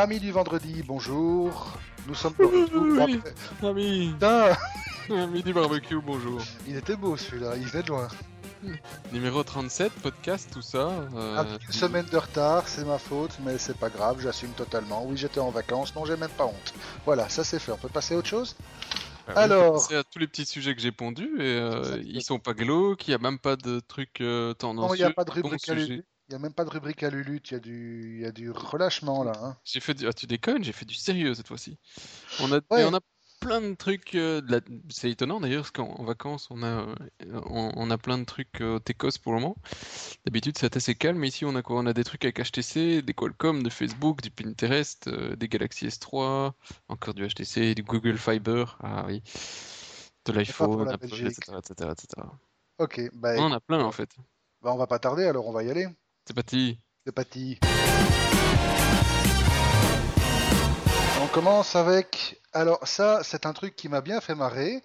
Amis du vendredi, bonjour. Nous sommes de retour Oui. après- Ami, Putain, ami du barbecue, bonjour. il était beau celui-là, il venait de loin. Numéro 37, podcast, tout ça. euh, une semaine de retard, c'est ma faute, mais c'est pas grave, j'assume totalement. Oui, j'étais en vacances, non, j'ai même pas honte. Voilà, ça c'est fait. On peut passer à autre chose? Bah, alors. passer à tous les petits sujets que j'ai pondus et euh, ils sont pas glauques, il y a même pas de trucs euh, tendancieux. Non, il n'y a pas de rubrique à. Il n'y a même pas de rubrique à Lulu, il y a du, il y a du relâchement là. Hein. J'ai fait du... Ah, tu déconnes, j'ai fait du sérieux cette fois-ci. On a, Ouais. et on a plein de trucs. euh, de la- C'est étonnant d'ailleurs, parce qu'en en vacances, on a, euh, on, on a plein de trucs euh, au Tecos pour le moment. D'habitude, c'est assez calme, mais ici, on a quoi? On a des trucs avec HTC, des Qualcomm, de Facebook, du Pinterest, euh, des Galaxy S3, encore du HTC, du Google Fiber, ah oui, de l'iPhone, Apple, etc., etc., etc. Ok, bah, On en a plein en fait. bah, on va pas tarder, alors on va y aller. C'est parti. C'est parti. On commence avec. Alors, ça, c'est un truc qui m'a bien fait marrer,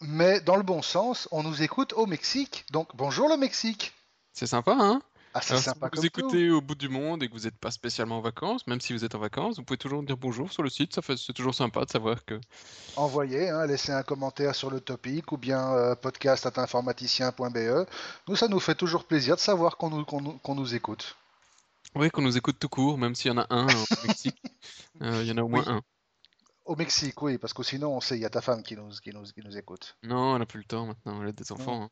mais dans le bon sens, on nous écoute au Mexique. Donc, bonjour le Mexique. C'est sympa, hein? Ah, Alors, si vous tout. écoutez au bout du monde et que vous n'êtes pas spécialement en vacances, même si vous êtes en vacances, vous pouvez toujours dire bonjour sur le site. Ça fait, c'est toujours sympa de savoir que. Envoyez, hein, laissez un commentaire sur le topic ou bien euh, podcast.informaticien.be. Nous, ça nous fait toujours plaisir de savoir qu'on nous, qu'on nous, qu'on nous écoute. Oui, qu'on nous écoute tout court, même s'il y en a un hein, au Mexique. Euh, il y en a au moins Oui. un. Au Mexique, oui, parce que sinon, on sait, il y a ta femme qui nous, qui nous, qui nous écoute. Non, on n'a plus le temps maintenant. Elle a des enfants. hein.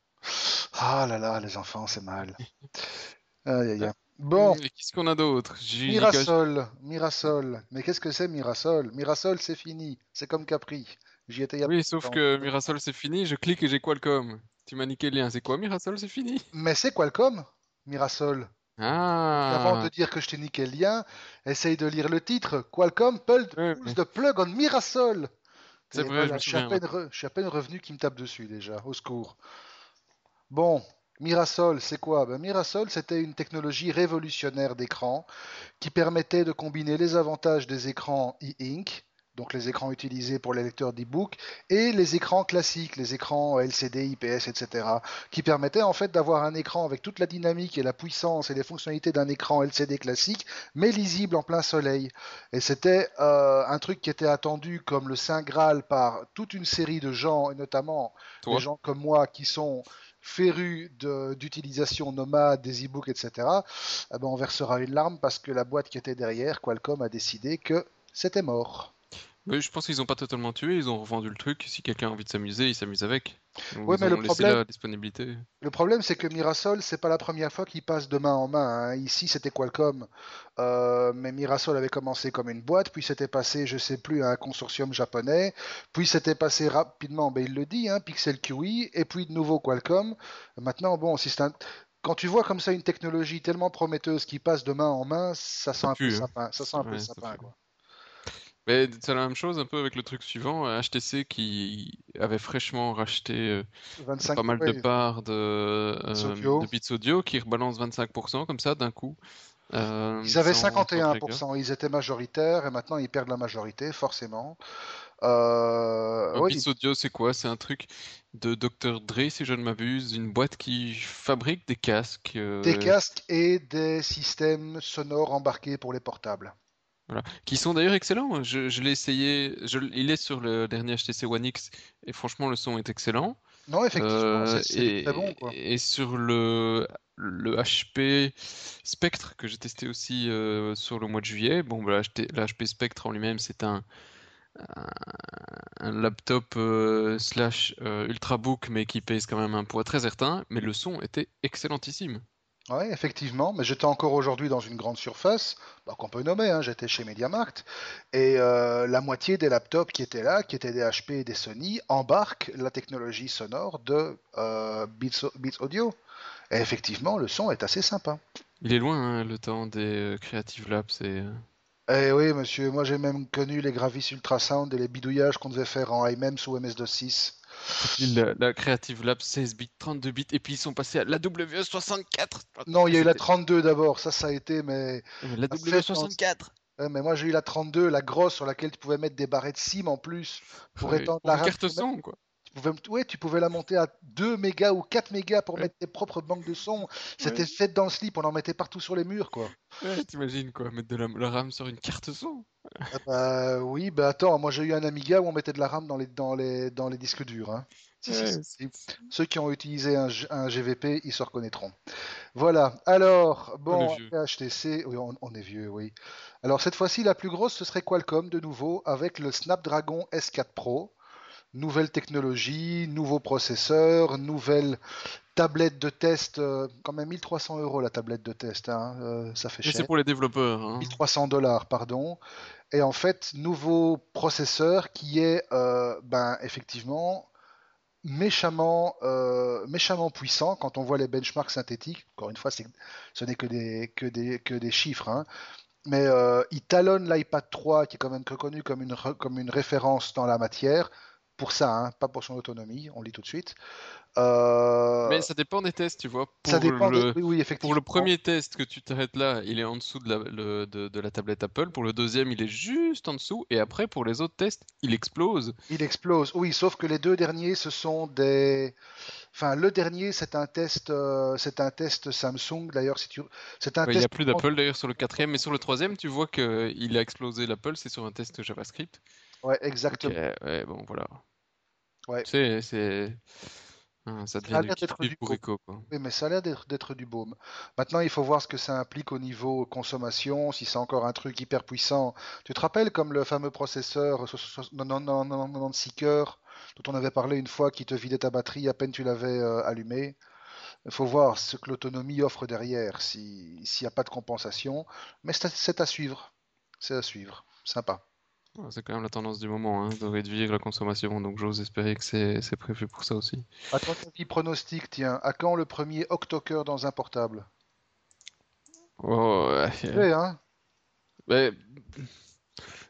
Ah là là, les enfants, c'est mal. Aïe, aïe, aïe. Bon, Qu'est-ce qu'on a d'autre? Mirasol, Mirasol. Mais qu'est-ce que c'est Mirasol Mirasol, c'est fini. C'est comme Capri. J'y étais il y a Oui, sauf temps. que Mirasol c'est fini, je clique et j'ai Qualcomm. Tu m'as niqué le lien. C'est quoi Mirasol c'est fini? Mais c'est Qualcomm, Mirasol. Avant Ah! de dire que je t'ai niqué le lien, essaye de lire le titre. Qualcomm pulled Ouais, pulls the plug on Mirasol. C'est vrai, je voilà, me je suis à souviens. peine, re- je suis à peine revenu qui me tape dessus déjà. Au secours. Bon, Mirasol, c'est quoi? Ben, Mirasol, c'était une technologie révolutionnaire d'écran qui permettait de combiner les avantages des écrans e-ink, donc les écrans utilisés pour les lecteurs d'e-book, et les écrans classiques, les écrans LCD, IPS, etc., qui permettaient en fait d'avoir un écran avec toute la dynamique et la puissance et les fonctionnalités d'un écran LCD classique, mais lisible en plein soleil. Et c'était euh, un truc qui était attendu comme le Saint Graal par toute une série de gens, et notamment Toi? des gens comme moi qui sont férus de- d'utilisation nomade des e-books, etc., eh ben, on versera une larme parce que la boîte qui était derrière, Qualcomm, a décidé que c'était mort. Oui, je pense qu'ils ont pas totalement tué, ils ont revendu le truc. Si quelqu'un a envie de s'amuser, il s'amuse avec. Donc, Ouais, mais le problème- la disponibilité. Le problème, c'est que Mirasol, c'est pas la première fois qu'il passe de main en main. hein. Ici, c'était Qualcomm, Euh, mais Mirasol avait commencé comme une boîte, puis c'était passé, je sais plus, à un consortium japonais, puis c'était passé rapidement, ben il le dit, hein, Pixel QI, et puis de nouveau Qualcomm. Maintenant, bon, si c'est un- quand tu vois comme ça une technologie tellement prometteuse qui passe de main en main, ça sent un peu hein. sapin. Ça sent un peu Ouais, ça sapin, pue. quoi. Mais c'est la même chose un peu avec le truc suivant, euh, HTC qui avait fraîchement racheté euh, 25 pas mal de parts de, euh, Audio. de Beats Audio qui rebalance 25% comme ça d'un coup. Euh, Ils avaient sans- sans trigger. 51%, ils étaient majoritaires, et maintenant ils perdent la majorité, forcément. Euh, Beats Audio, c'est quoi? C'est un truc de Dr. Dre, si je ne m'abuse, une boîte qui fabrique des casques. euh, Des casques et des systèmes sonores embarqués pour les portables. Voilà. Qui sont d'ailleurs excellents. Je, je l'ai essayé. Je, il est sur le dernier HTC One X et franchement le son est excellent. Non, effectivement, Euh, c'est- très bon, quoi. et sur le, le HP Spectre que j'ai testé aussi euh, sur le mois de juillet. Bon, bah, le HP Spectre en lui-même c'est un, un, un laptop euh, slash euh, ultrabook mais qui pèse quand même un poids très certain. Mais le son était excellentissime. Oui, effectivement, mais j'étais encore aujourd'hui dans une grande surface, bah, qu'on peut nommer, hein, j'étais chez MediaMarkt, et euh, la moitié des laptops qui étaient là, qui étaient des HP et des Sony, embarquent la technologie sonore de euh, Beats, Beats Audio. Et effectivement, le son est assez sympa. Il est loin hein, le temps des euh, Creative Labs et Eh oui, monsieur, moi j'ai même connu les Gravis Ultrasound et les bidouillages qu'on devait faire en IMEMS ou MS-DOS6. La, la Creative Lab 16 bits, 32 bits, et puis ils sont passés à la WE64. Non, il y a eu la C'était- 32 d'abord, ça, ça a été, mais, Mais La Ah, c'est- WE64 ouais, mais moi j'ai eu la 32, la grosse sur laquelle tu pouvais mettre des barrettes SIM en plus pour Ouais, étendre la carte son, quoi. Tu pouvais, ouais, tu pouvais la monter à 2 mégas ou 4 mégas pour mettre tes propres banques de son. C'était Ouais. fait dans le slip, on en mettait partout sur les murs, quoi. Ouais, t'imagines quoi, mettre de la, la RAM sur une carte son. Ah bah, oui, bah attends, moi j'ai eu un Amiga où on mettait de la RAM dans les, dans les, dans les disques durs. Hein. Si, si. Ceux qui ont utilisé un, GVP, ils se reconnaîtront. Voilà, alors, bon, HTC, oui, on, on est vieux, oui. Alors cette fois-ci, la plus grosse, ce serait Qualcomm de nouveau, avec le Snapdragon S4 Pro. Nouvelle technologie, nouveau processeur, nouvelle tablette de test, euh, quand même 1300 euros la tablette de test, hein, euh, ça fait cher. c'est pour les développeurs. Hein. 1300 dollars, pardon. Et en fait, nouveau processeur qui est, euh, ben, effectivement, méchamment, euh, méchamment puissant quand on voit les benchmarks synthétiques. Encore une fois, c'est- ce n'est que des, que des, que des chiffres. hein. Mais euh, il talonne l'iPad 3, qui est quand même reconnu comme une, comme une référence dans la matière. Pour ça, hein, pas pour son autonomie, on lit tout de suite. Euh, Mais ça dépend des tests, tu vois. Pour ça dépend. le, Oui, oui, effectivement. pour le premier test que tu t'arrêtes là, il est en dessous de la, le- de, de la tablette Apple. Pour le deuxième, il est juste en dessous. Et après, pour les autres tests, il explose. Il explose. Oui, sauf que les deux derniers, ce sont des. Enfin, le dernier, c'est un test, euh, c'est un test Samsung. D'ailleurs, si tu, c'est un Ouais, il n'y test. a plus d'Apple d'ailleurs sur le quatrième. Mais sur le troisième, tu vois qu'il a explosé l'Apple. C'est sur un test JavaScript. Ouais, exactement. ouais, bon, voilà. Ouais. C'est, c'est... hein, ça Ça a devient du l'air d'être du bourricot, quoi. Oui, mais ça a l'air d'être d'être du baume. Maintenant, il faut voir ce que ça implique au niveau consommation, si c'est encore un truc hyper puissant. Tu te rappelles comme le fameux processeur 96 cœurs dont on avait parlé une fois qui te vidait ta batterie à peine tu l'avais euh, allumé? Il faut voir ce que l'autonomie offre derrière, si- s'il n'y a pas de compensation. Mais c'est à, c'est à suivre. C'est à suivre. Sympa. Ouais, C'est quand même la tendance du moment, hein, de réduire la consommation. Donc j'ose espérer que c'est, prévu pour ça aussi. À ton avis, pronostic, tiens, à quand le premier octocœur dans un portable? Oh, ouais. Ouais, hein? Ben,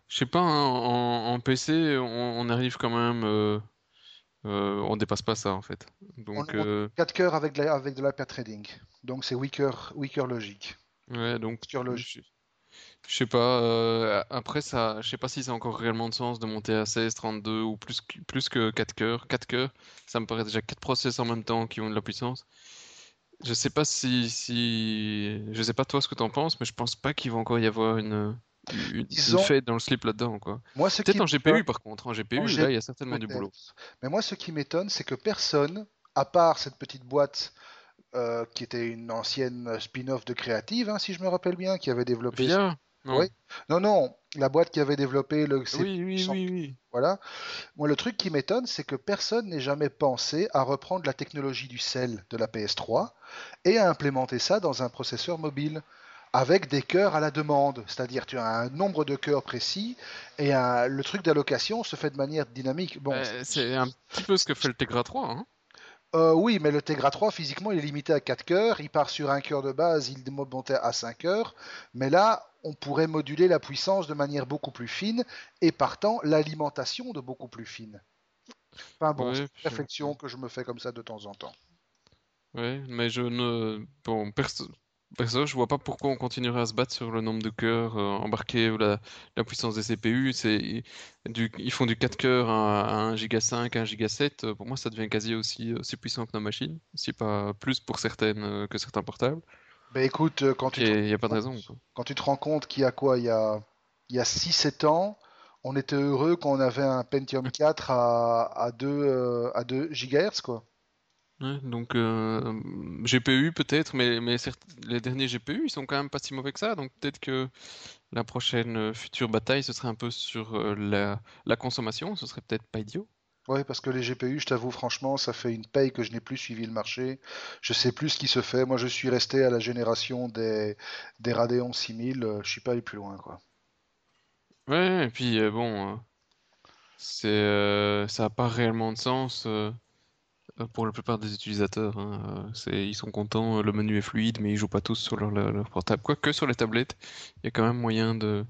je sais pas, hein, en, en PC, on, on arrive quand même. euh, euh, on dépasse pas ça en fait. On, Donc, on- euh, 4 cœurs avec de la, avec de la pair trading. Donc c'est weaker, weaker logique. ouais, donc logique. Je, sais pas. euh, après, ça, je sais pas si ça a encore réellement de sens de monter à 16, 32 ou plus, que- plus que 4 cœurs. 4 cœurs, ça me paraît déjà 4 process en même temps qui ont de la puissance. Je sais pas si, si, je sais pas toi ce que t'en penses, mais je pense pas qu'il va encore y avoir une, une, une Disons, fête dans le slip là-dedans, quoi. moi ce Peut-être en GPU par contre. En en GPU, G- là, il y a certainement du boulot. Mais moi ce qui m'étonne, c'est que personne, à part cette petite boîte euh, qui était une ancienne spin-off de Creative, hein, si je me rappelle bien, qui avait développé. Non. Oui. Non, non, la boîte qui avait développé le Oui, oui, sans- oui, oui. Voilà. Moi, le truc qui m'étonne, c'est que personne n'ait jamais pensé à reprendre la technologie du sel de la PS3 et à implémenter ça dans un processeur mobile avec des cœurs à la demande. C'est-à-dire, tu as un nombre de cœurs précis et un- le truc d'allocation se fait de manière dynamique. Bon, Euh, c'est un petit peu ce que fait le Tegra 3, hein. euh, oui, mais le Tegra 3, physiquement, il est limité à 4 cœurs. Il part sur un cœur de base, il monte à 5 cœurs. Mais là, on pourrait moduler la puissance de manière beaucoup plus fine et partant l'alimentation de beaucoup plus fine. Enfin bon, Ouais, c'est une puis- réflexion que je me fais comme ça de temps en temps. Ouais, mais je ne. Bon, perso, perso, je vois pas pourquoi on continuerait à se battre sur le nombre de cœurs euh, embarqués ou la, la puissance des CPU. C'est du, ils font du 4 cœurs à, à 1 giga 5, 1 giga 7. Euh, Pour moi, ça devient quasi aussi, aussi puissant que nos machines, si pas plus pour certaines euh, que certains portables. Ben écoute, euh, quand tu, te, Et il n'y a pas de raison, quoi. quand tu te rends compte qu'il y a quoi, il y a, il y a 6-7 ans, on était heureux quand on avait un Pentium 4 à, à 2, euh, à 2 GHz, quoi. Ouais, donc euh, GPU peut-être, mais, mais certes, les derniers GPU, ils sont quand même pas si mauvais que ça. Donc peut-être que la prochaine euh, future bataille, ce serait un peu sur euh, la, la consommation. Ce serait peut-être pas idiot. Ouais, parce que les GPU, je t'avoue, franchement, ça fait une paye que je n'ai plus suivi le marché. Je sais plus ce qui se fait. Moi, je suis resté à la génération des, des Radeon 6000. euh, Je suis pas allé plus loin, quoi. Ouais, et puis euh, bon, euh, c'est euh, ça a pas réellement de sens pour la plupart des utilisateurs. hein. C'est, ils sont contents, le menu est fluide, mais ils jouent pas tous sur leur, leur, leur portable. Quoique sur les tablettes, il y a quand même moyen de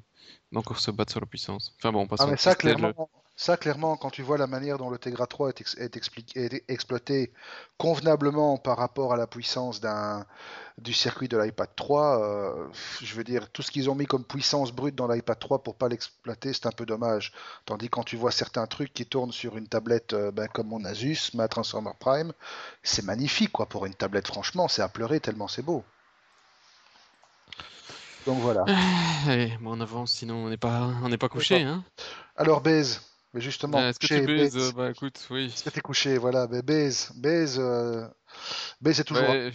d'encore se battre sur la puissance. Enfin bon, Ah, passons. mais ça, C'était le- clairement, Ça, clairement, quand tu vois la manière dont le Tegra 3 est, ex- est expliqué- est exploité convenablement par rapport à la puissance du circuit de l'iPad 3, euh, je veux dire, tout ce qu'ils ont mis comme puissance brute dans l'iPad 3 pour pas l'exploiter, c'est un peu dommage. Tandis que quand tu vois certains trucs qui tournent sur une tablette euh, ben, comme mon Asus, ma Transformer Prime, c'est magnifique quoi pour une tablette. Franchement, c'est à pleurer tellement c'est beau. Donc voilà. Allez, bon, on avance, sinon on n'est pas, on pas couché, hein. Alors baise, mais justement, Euh, Est-ce que tu baises? baise. Euh, Bah écoute, oui. Est-ce que t'es couché? Voilà, ben, baise, baise, euh, baise est toujours. Ouais,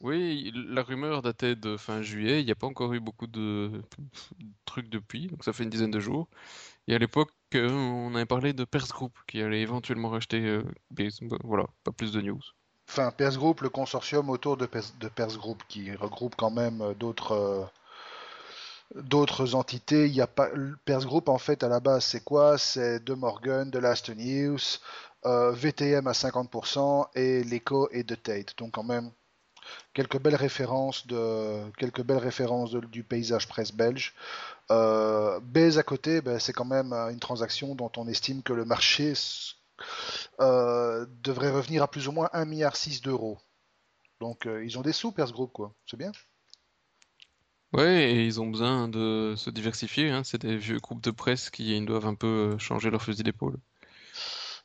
oui, la rumeur datait de fin juillet. Il n'y a pas encore eu beaucoup de trucs depuis, donc ça fait une dizaine de jours. Et à l'époque, euh, on avait parlé de Pers Group qui allait éventuellement racheter euh, Base. Bah, Voilà, pas plus de news. Enfin, Pers Group, le consortium autour de Pers, de Pers Group, qui regroupe quand même d'autres d'autres entités. Il y a pas le Pers Group en fait à la base, c'est quoi? C'est De Morgan, de Last News, euh, VTM à 50% et l'Echo et de Tate. Donc quand même quelques belles références de quelques belles références de- du paysage presse belge. Euh, à côté, ben, c'est quand même euh, une transaction dont on estime que le marché euh, devrait revenir à plus ou moins 1,6 milliard d'euros. Donc ils ont des sous, Pers Group, quoi. C'est bien? Ouais, et ils ont besoin de se diversifier. Hein. C'est des vieux groupes de presse qui doivent un peu euh, changer leur fusil d'épaule.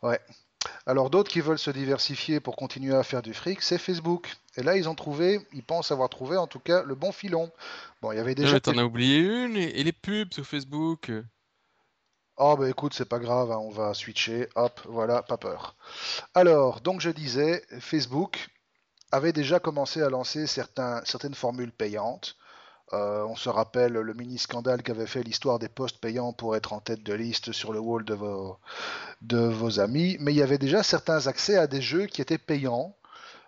Ouais. Alors d'autres qui veulent se diversifier pour continuer à faire du fric, c'est Facebook. Et là, ils ont trouvé, ils pensent avoir trouvé en tout cas le bon filon. Bon, il y avait Ah, déjà... mais t'en as oublié une, et, et les pubs sur Facebook. Oh bah écoute, c'est pas grave, hein, on va switcher, hop, voilà, pas peur. Alors, donc je disais, Facebook avait déjà commencé à lancer certains, certaines formules payantes. Euh, on se rappelle le mini scandale qu'avait fait l'histoire des postes payants pour être en tête de liste sur le wall de vos, amis, mais il y avait déjà certains accès à des jeux qui étaient payants,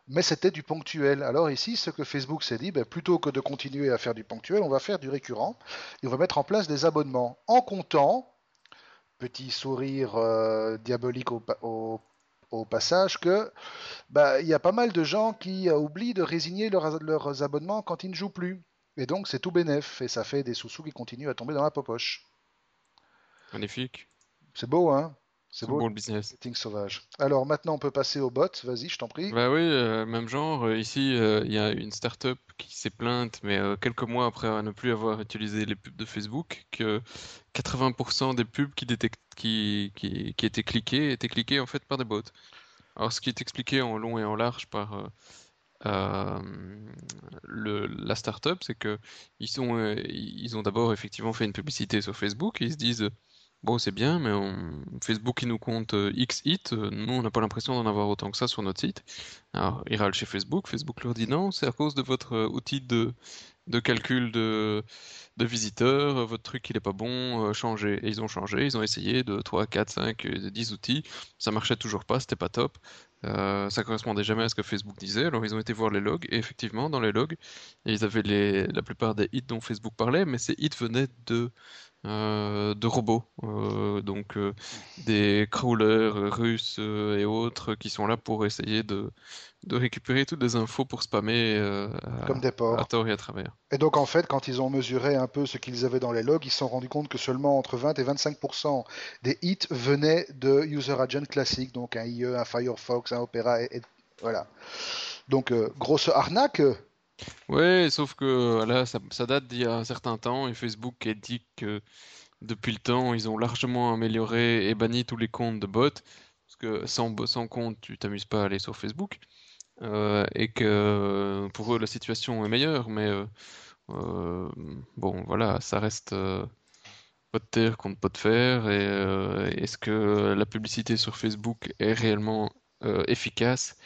mais c'était du ponctuel. Alors ici, ce que Facebook s'est dit, ben, plutôt que de continuer à faire du ponctuel, on va faire du récurrent, et on va mettre en place des abonnements, en comptant, petit sourire euh, diabolique au, pa- au- au passage, que bah, il y a pas mal de gens qui euh, oublient de résigner leurs abonnements quand ils ne jouent plus. Et donc c'est tout bénef, et ça fait des sous-sous qui continuent à tomber dans la popoche. Magnifique. C'est beau, hein? C'est beau, bon le business. marketing sauvage. Alors maintenant on peut passer au bot, vas-y, je t'en prie. Bah oui, euh, même genre. euh, ici, euh, il y a une start-up qui s'est plainte, mais euh, quelques mois après ne plus avoir utilisé les pubs de Facebook, que 80% des pubs qui, détectent, qui, qui, qui étaient cliquées étaient cliquées en fait par des bots. Alors, ce qui est expliqué en long et en large par euh, la start-up, c'est que euh, ils ont d'abord effectivement fait une publicité sur Facebook. Ils se disent, bon, c'est bien, mais Facebook, il nous compte euh, X hits, nous, on n'a pas l'impression d'en avoir autant que ça sur notre site. Alors, ils râlent chez Facebook, Facebook leur dit non, c'est à cause de votre outil de, calcul de, de visiteurs, votre truc il est pas bon, changez. Et ils ont changé, ils ont essayé de 3, 4, 5, euh, 10 outils, ça marchait toujours pas, c'était pas top. Euh, ça correspondait jamais à ce que Facebook disait, alors ils ont été voir les logs, et effectivement, dans les logs, ils avaient la plupart des hits dont Facebook parlait, mais ces hits venaient de, euh, de robots, euh, donc euh, des crawlers russes et autres qui sont là pour essayer de, de récupérer toutes les infos pour spammer euh, Comme des à, à tort et à travers. Et donc en fait, quand ils ont mesuré un peu ce qu'ils avaient dans les logs, ils se sont rendus compte que seulement entre 20 et 25% des hits venaient de User Agent classique, donc un IE, un Firefox, un Opera, et, et- voilà. Donc grosse arnaque. Ouais, sauf que là, ça, date d'il y a un certain temps et Facebook a dit que depuis le temps, ils ont largement amélioré et banni tous les comptes de bots. Parce que sans, sans compte, tu t'amuses pas à aller sur Facebook. Euh, et que pour eux, la situation est meilleure. Mais euh, euh, bon, voilà, ça reste euh, pot de terre contre pot de fer. Et euh, est-ce que la publicité sur Facebook est réellement euh, efficace?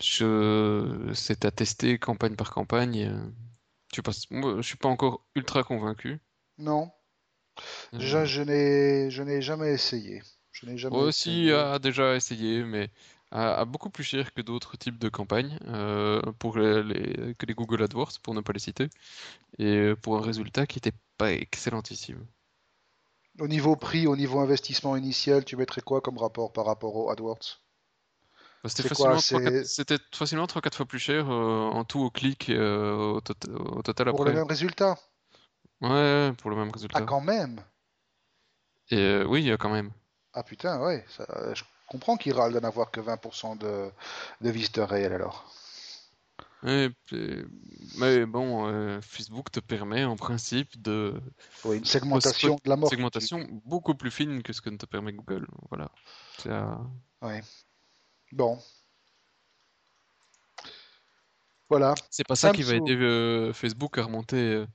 Je, c'est à tester campagne par campagne. euh, Je sais pas, moi, je suis pas encore ultra convaincu. Non, Euh, déjà je n'ai je n'ai jamais essayé. Je n'ai jamais moi aussi a déjà essayé, mais à, à beaucoup plus cher que d'autres types de campagnes euh, pour les, les- que les Google AdWords, pour ne pas les citer, et pour un résultat qui était pas excellentissime. Au niveau prix, au niveau investissement initial, tu mettrais quoi comme rapport par rapport au AdWords? Bah, C'était facilement 3-4 C'est c'était facilement 3-4 fois plus cher euh, en tout au clic et euh, au, tot- au total pour le après. même résultat? Ouais, pour le même Ah, résultat. quand même. Et euh, oui, euh, quand même. Ah putain, ouais. ça- je comprends qu'il râle d'en avoir que 20% de, de visiteurs réels alors. Puis- mais bon, euh, Facebook te permet en principe de Oui, une segmentation spot- de la mort. segmentation beaucoup plus fine que ce que ne te permet Google. Voilà. Ouais. Bon. Voilà. c'est pas ça qui va Samsung. aider euh, Facebook à remonter. euh,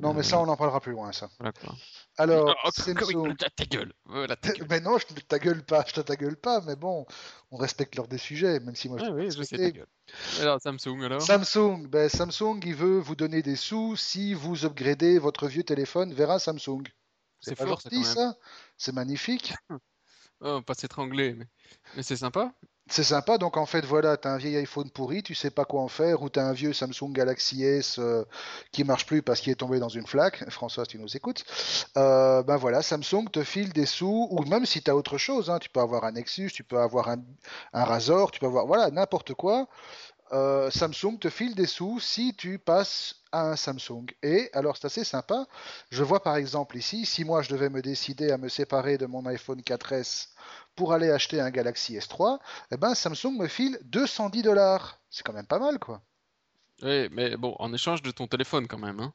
Non, mais euh, ça, on en parlera plus loin, ça. voilà quoi. Alors, Ah, comme- comme- Samsung. ta ta gueule? Voilà, ta gueule. Mais non, je te ta gueule pas, je te ta gueule pas, mais bon, on respecte l'ordre des sujets, même si moi je Ah te oui, je sais ta respecte. gueule. Alors Samsung alors? Samsung, ben Samsung, il veut vous donner des sous si vous upgradez votre vieux téléphone vers un Samsung. C'est fort ça gentil, quand même. ça C'est magnifique. Oh, pas s'étrangler, mais, mais c'est sympa. C'est sympa, donc en fait, voilà, t'as un vieil iPhone pourri, tu sais pas quoi en faire, ou t'as un vieux Samsung Galaxy S euh, qui marche plus parce qu'il est tombé dans une flaque. François, tu nous écoutes. Euh, ben voilà, Samsung te file des sous, ou même si t'as autre chose, hein, tu peux avoir un Nexus, tu peux avoir un, un Razor, tu peux avoir, voilà, n'importe quoi. Euh, Samsung te file des sous si tu passes à un Samsung. Et alors c'est assez sympa. Je vois par exemple ici, si moi je devais me décider à me séparer de mon iPhone 4S pour aller acheter un Galaxy S3, eh ben Samsung me file 210 dollars. C'est quand même pas mal quoi. Oui, mais bon, en échange de ton téléphone quand même, hein.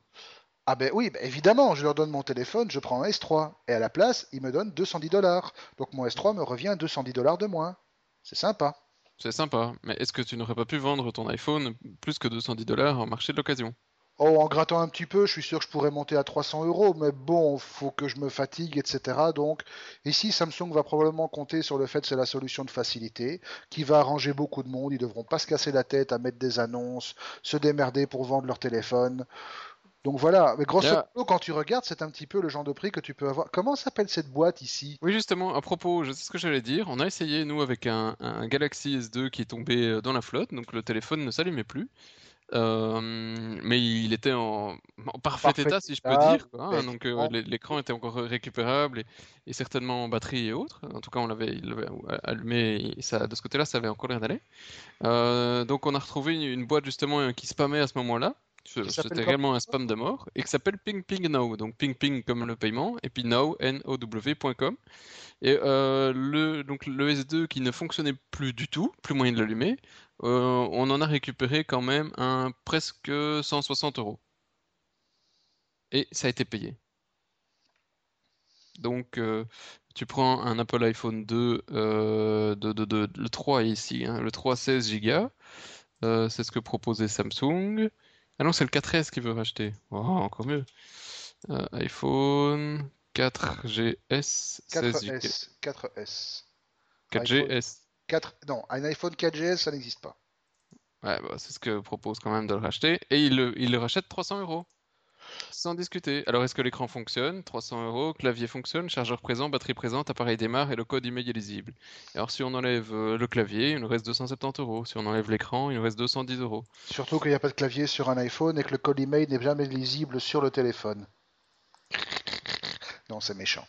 Ah ben oui, ben évidemment, je leur donne mon téléphone, je prends un S3. Et à la place, ils me donnent 210 dollars. Donc mon S3 me revient 210 dollars de moins. C'est sympa. C'est sympa. Mais est-ce que tu n'aurais pas pu vendre ton iPhone plus que 210 dollars en marché de l'occasion? Oh, en grattant un petit peu, je suis sûr que je pourrais monter à 300 euros, mais bon, faut que je me fatigue, etc. Donc, ici, Samsung va probablement compter sur le fait que c'est la solution de facilité, qui va arranger beaucoup de monde. Ils devront pas se casser la tête à mettre des annonces, se démerder pour vendre leur téléphone. Donc voilà, mais grosso Yeah. modo, quand tu regardes, c'est un petit peu le genre de prix que tu peux avoir. Comment s'appelle cette boîte ici? Oui, justement, à propos, je sais ce que j'allais dire. On a essayé, nous, avec un, un Galaxy S2 qui est tombé euh, dans la flotte, donc le téléphone ne s'allumait plus. Euh, mais il était en, en parfait Parfait état, si je peux dire, quoi, hein. donc euh, l'écran était encore récupérable et, et certainement en batterie et autres. En tout cas, on l'avait allumé et ça, de ce côté-là, ça avait encore l'air d'aller. Euh, donc on a retrouvé une, une boîte justement qui spammait à ce moment-là. C'était réellement un spam de mort et qui s'appelle Ping Ping Now. Donc Ping Ping comme le paiement et puis Now N-O-W.com. Et euh, le, donc le S2 qui ne fonctionnait plus du tout, plus moyen de l'allumer, euh, on en a récupéré quand même un presque 160 euros. Et ça a été payé. Donc euh, tu prends un Apple iPhone 2, euh, de, de- de- le 3 est ici, hein, le 3 16 Go. C'est ce que proposait Samsung. Ah non, c'est le 4S qui veut racheter. Oh, encore mieux. Euh, iPhone 4GS 16 Go. 4S. 4S. 4GS. 4... Non, un iPhone 4GS, ça n'existe pas. Ouais, bah, c'est ce que propose quand même de le racheter. Et il le, il le rachète 300 euros. Sans discuter. Alors, est-ce que l'écran fonctionne? 300 euros. Clavier fonctionne. Chargeur présent. Batterie présente. Appareil démarre. Et le code email est lisible. Alors, si on enlève euh, le clavier, il nous reste 270 euros. Si on enlève l'écran, il nous reste 210 euros. Surtout qu'il n'y a pas de clavier sur un iPhone et que le code email n'est jamais lisible sur le téléphone. Non, c'est méchant.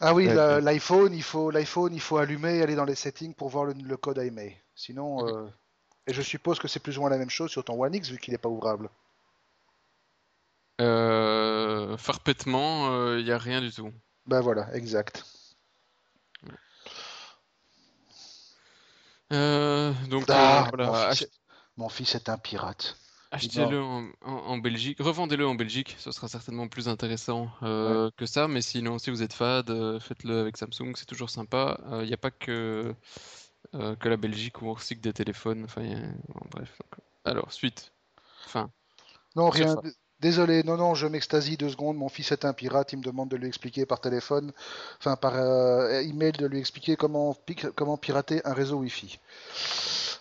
Ah oui, ouais. l'iPhone, il faut l'iPhone, il faut allumer et aller dans les settings pour voir le, le code email. Sinon, euh, et je suppose que c'est plus ou moins la même chose sur ton One X vu qu'il n'est pas ouvrable. Euh, farpètement, il n'y a rien du tout. Ben voilà, exact. Euh, donc, Ah, euh, voilà, mon, fils est... mon fils est un pirate. achetez-le en, en- en Belgique, revendez-le en Belgique, ce sera certainement plus intéressant euh, que ça, mais sinon, si vous êtes fad, euh, faites-le avec Samsung, c'est toujours sympa. Il n'y a pas que, euh, que la Belgique où on recycle des téléphones, enfin, y a- bon, bref. donc, alors, suite. Enfin, Non, rien. Désolé, non, non, je m'extasie deux secondes. Mon fils est un pirate. Il me demande de lui expliquer par téléphone, enfin par euh, email, de lui expliquer comment, pirater un réseau Wi-Fi.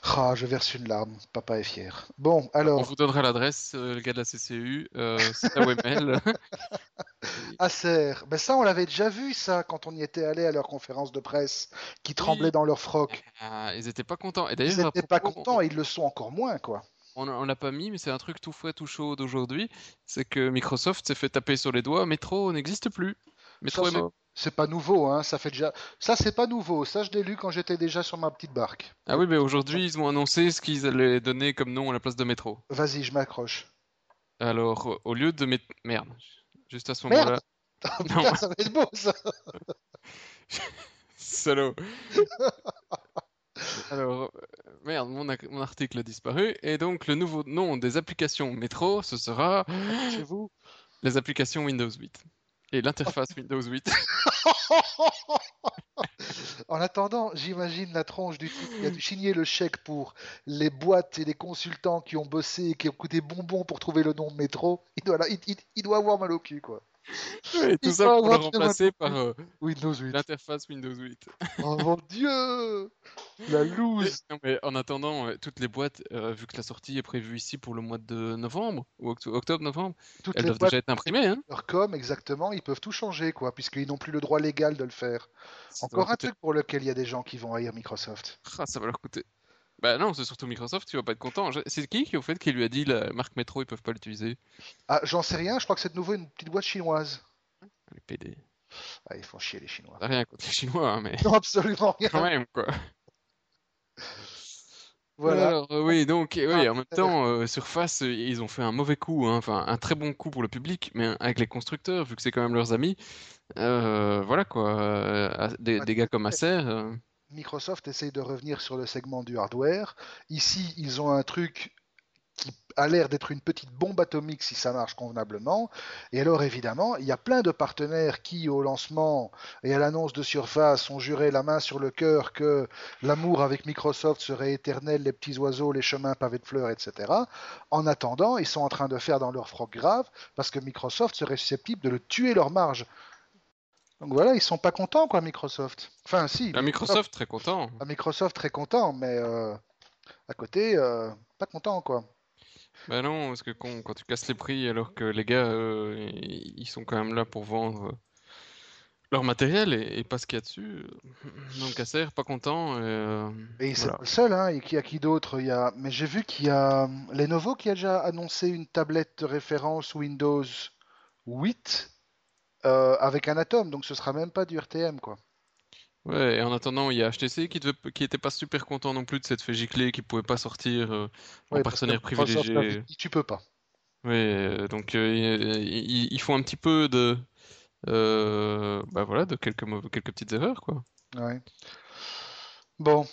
Ah, je verse une larme. Papa est fier. Bon, on alors, vous donnera l'adresse, euh, le gars de la CCU, euh, c'est à Wemel. Acer. Ben ça, on l'avait déjà vu, ça, quand on y était allé à leur conférence de presse, qui tremblaient dans leur froc. Ah, ils étaient pas contents. Et Ils d'ailleurs, n'étaient pas contents et ils le sont encore moins, quoi. On, on l'a pas mis, mais c'est un truc tout frais, tout chaud d'aujourd'hui. C'est que Microsoft s'est fait taper sur les doigts. Metro n'existe plus. Metro Ça, est c'est- mort. C'est pas nouveau, hein. Ça fait déjà. Ça, c'est pas nouveau. Ça, je l'ai lu quand j'étais déjà sur ma petite barque. Ah oui, mais aujourd'hui, ils ont annoncé ce qu'ils allaient donner comme nom à la place de Metro. Vas-y, je m'accroche. Alors, au lieu de mettre... Merde. Juste à ce Merde moment-là. Non. putain, ça va être beau, ça. Salaud. Alors, euh, merde, mon, article a disparu. Et donc, le nouveau nom des applications métro, ce sera Chez vous les applications Windows 8. Et l'interface Windows 8. En attendant, j'imagine la tronche du type qui a dû signer le chèque pour les boîtes et les consultants qui ont bossé et qui ont coûté bonbon pour trouver le nom de métro. Il doit, là- il, il- il doit avoir mal au cul, quoi. Et tout ça pour le remplacer par euh, Windows 8. l'interface Windows 8. Oh mon dieu La loose Non, mais en attendant, euh, toutes les boîtes, euh, vu que la sortie est prévue ici pour le mois de novembre, ou oct- octobre-novembre, elles les doivent déjà être imprimées. Hein leur com, exactement, ils peuvent tout changer, quoi, puisqu'ils n'ont plus le droit légal de le faire. Ça Encore un coûter- truc pour lequel il y a des gens qui vont haïr Microsoft. Ah, ça va leur coûter. Bah non, c'est surtout Microsoft, tu vas pas être content. C'est qui qui au fait qui lui a dit la marque métro, ils peuvent pas l'utiliser? Ah, j'en sais rien, je crois que c'est de nouveau une petite boîte chinoise. Les PD. Ah, ils font chier les Chinois. Rien contre les Chinois, hein, mais Non, absolument rien. quand même quoi. Voilà. Alors euh, oui, donc oui, Ah, en même temps, euh, Surface, euh, ils ont fait un mauvais coup, hein, enfin un très bon coup pour le public, mais avec les constructeurs, vu que c'est quand même leurs amis, euh, voilà quoi, des, Ouais, des gars comme. Acer, Microsoft essaye de revenir sur le segment du hardware. Ici, ils ont un truc qui a l'air d'être une petite bombe atomique si ça marche convenablement. Et alors, évidemment, il y a plein de partenaires qui, au lancement et à l'annonce de Surface, ont juré la main sur le cœur que l'amour avec Microsoft serait éternel, les petits oiseaux, les chemins pavés de fleurs, etc. En attendant, ils sont en train de faire dans leur froc grave parce que Microsoft serait susceptible de le tuer leur marge. Donc voilà, ils sont pas contents, quoi, Microsoft. Enfin, si. la Microsoft très content. À Microsoft très content, mais euh, à côté, euh, pas content quoi. Bah non, parce que quand, quand tu casses les prix alors que les gars, euh, ils sont quand même là pour vendre leur matériel et, et pas ce qu'il y a dessus. Donc Acer, pas content. Et, euh, Et c'est voilà. pas le seul, hein. Et qui a qui d'autre Il y a, mais j'ai vu qu'il y a Lenovo qui a déjà annoncé une tablette de référence Windows 8 euh, avec un Atom, donc ce sera même pas du RTM quoi. Ouais, et en attendant, il y a HTC qui, devait, qui était pas super content non plus de cette fait gicler, qui pouvait pas sortir euh, en Ouais, partenaire privilégié. tu peux pas. Ouais, euh, donc euh, ils, font un petit peu de, bah voilà, de quelques quelques petites erreurs quoi. Ouais. Bon,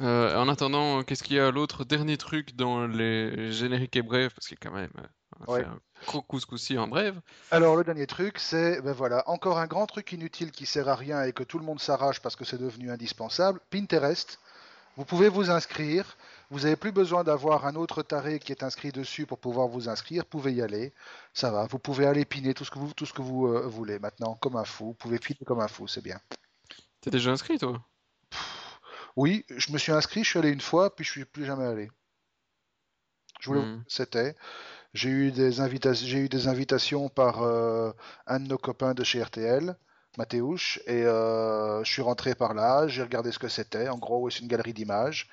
Euh, en attendant, qu'est-ce qu'il y a l'autre dernier truc dans les génériques et brèves, parce qu'il y a quand même, on Ouais. un couscoussi en brève. alors le dernier truc, c'est ben voilà, encore un grand truc inutile qui sert à rien et que tout le monde s'arrache parce que c'est devenu indispensable. Pinterest. Vous pouvez vous inscrire. Vous n'avez plus besoin d'avoir un autre taré qui est inscrit dessus pour pouvoir vous inscrire. Vous pouvez y aller. Ça va. Vous pouvez aller piner tout ce que vous, tout ce que vous euh, voulez maintenant, comme un fou. Vous pouvez piner comme un fou, c'est bien. T'es déjà inscrit toi? Oui, je me suis inscrit, je suis allé une fois, puis je suis plus jamais allé. Je voulais Hmm. c'était. J'ai eu des invitations, j'ai eu des invitations par euh, un de nos copains de chez RTL, Mathéouche, et euh, je suis rentré par là, j'ai regardé ce que c'était. En gros, c'est une galerie d'images.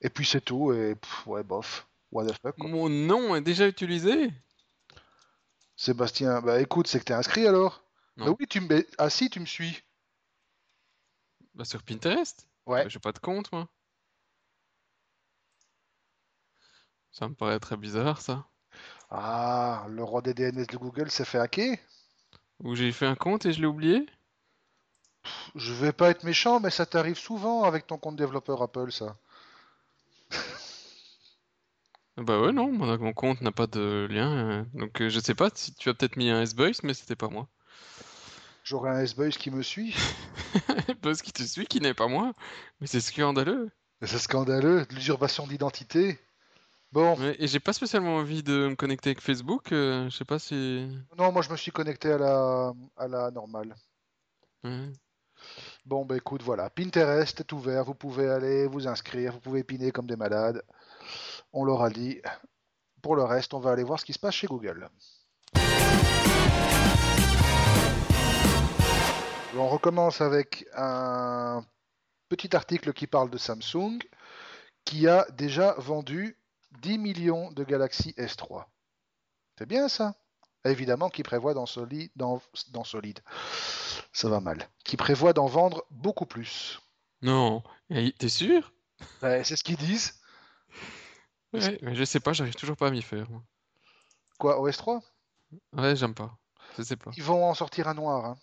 Et puis c'est tout, et pff, ouais, bof. What the fuck, quoi. Mon nom est déjà utilisé? Sébastien, bah écoute, c'est que t'es inscrit alors? Non. Bah oui, tu me... Ah si, tu me suis. Bah sur Pinterest? Ouais. Bah, J'ai pas de compte moi. Ça me paraît très bizarre ça. Ah, le roi des DNS de Google s'est fait hacker? Ou j'ai fait un compte et je l'ai oublié? Je vais pas être méchant, mais ça t'arrive souvent avec ton compte développeur Apple, ça. Bah ouais non, mon, compte n'a pas de lien. euh, Donc euh, je sais pas si tu as peut-être mis un S-Boys, mais c'était pas moi. J'aurai un S-Boys qui me suit. Parce qu'il te suit qui n'est pas moi. Mais c'est scandaleux. C'est scandaleux, de l'usurpation d'identité. Bon, et j'ai pas spécialement envie de me connecter avec Facebook. euh, je sais pas si. non, moi je me suis connecté à la, à la normale. Ouais. Bon, bah écoute, voilà, Pinterest est ouvert, vous pouvez aller vous inscrire, vous pouvez piner comme des malades. On leur a dit. Pour le reste, on va aller voir ce qui se passe chez Google. On recommence avec un petit article qui parle de Samsung, qui a déjà vendu 10 millions de Galaxy S3. C'est bien ça? Évidemment, qui prévoit d'en solide, dans, dans solide. Ça va mal. Qui prévoit d'en vendre beaucoup plus. Non. T'es sûr? Ouais, c'est ce qu'ils disent. Ouais, mais je sais pas, j'arrive toujours pas à m'y faire. Quoi, OS3 Ouais, j'aime pas. Je sais pas. Ils vont en sortir un noir. hein.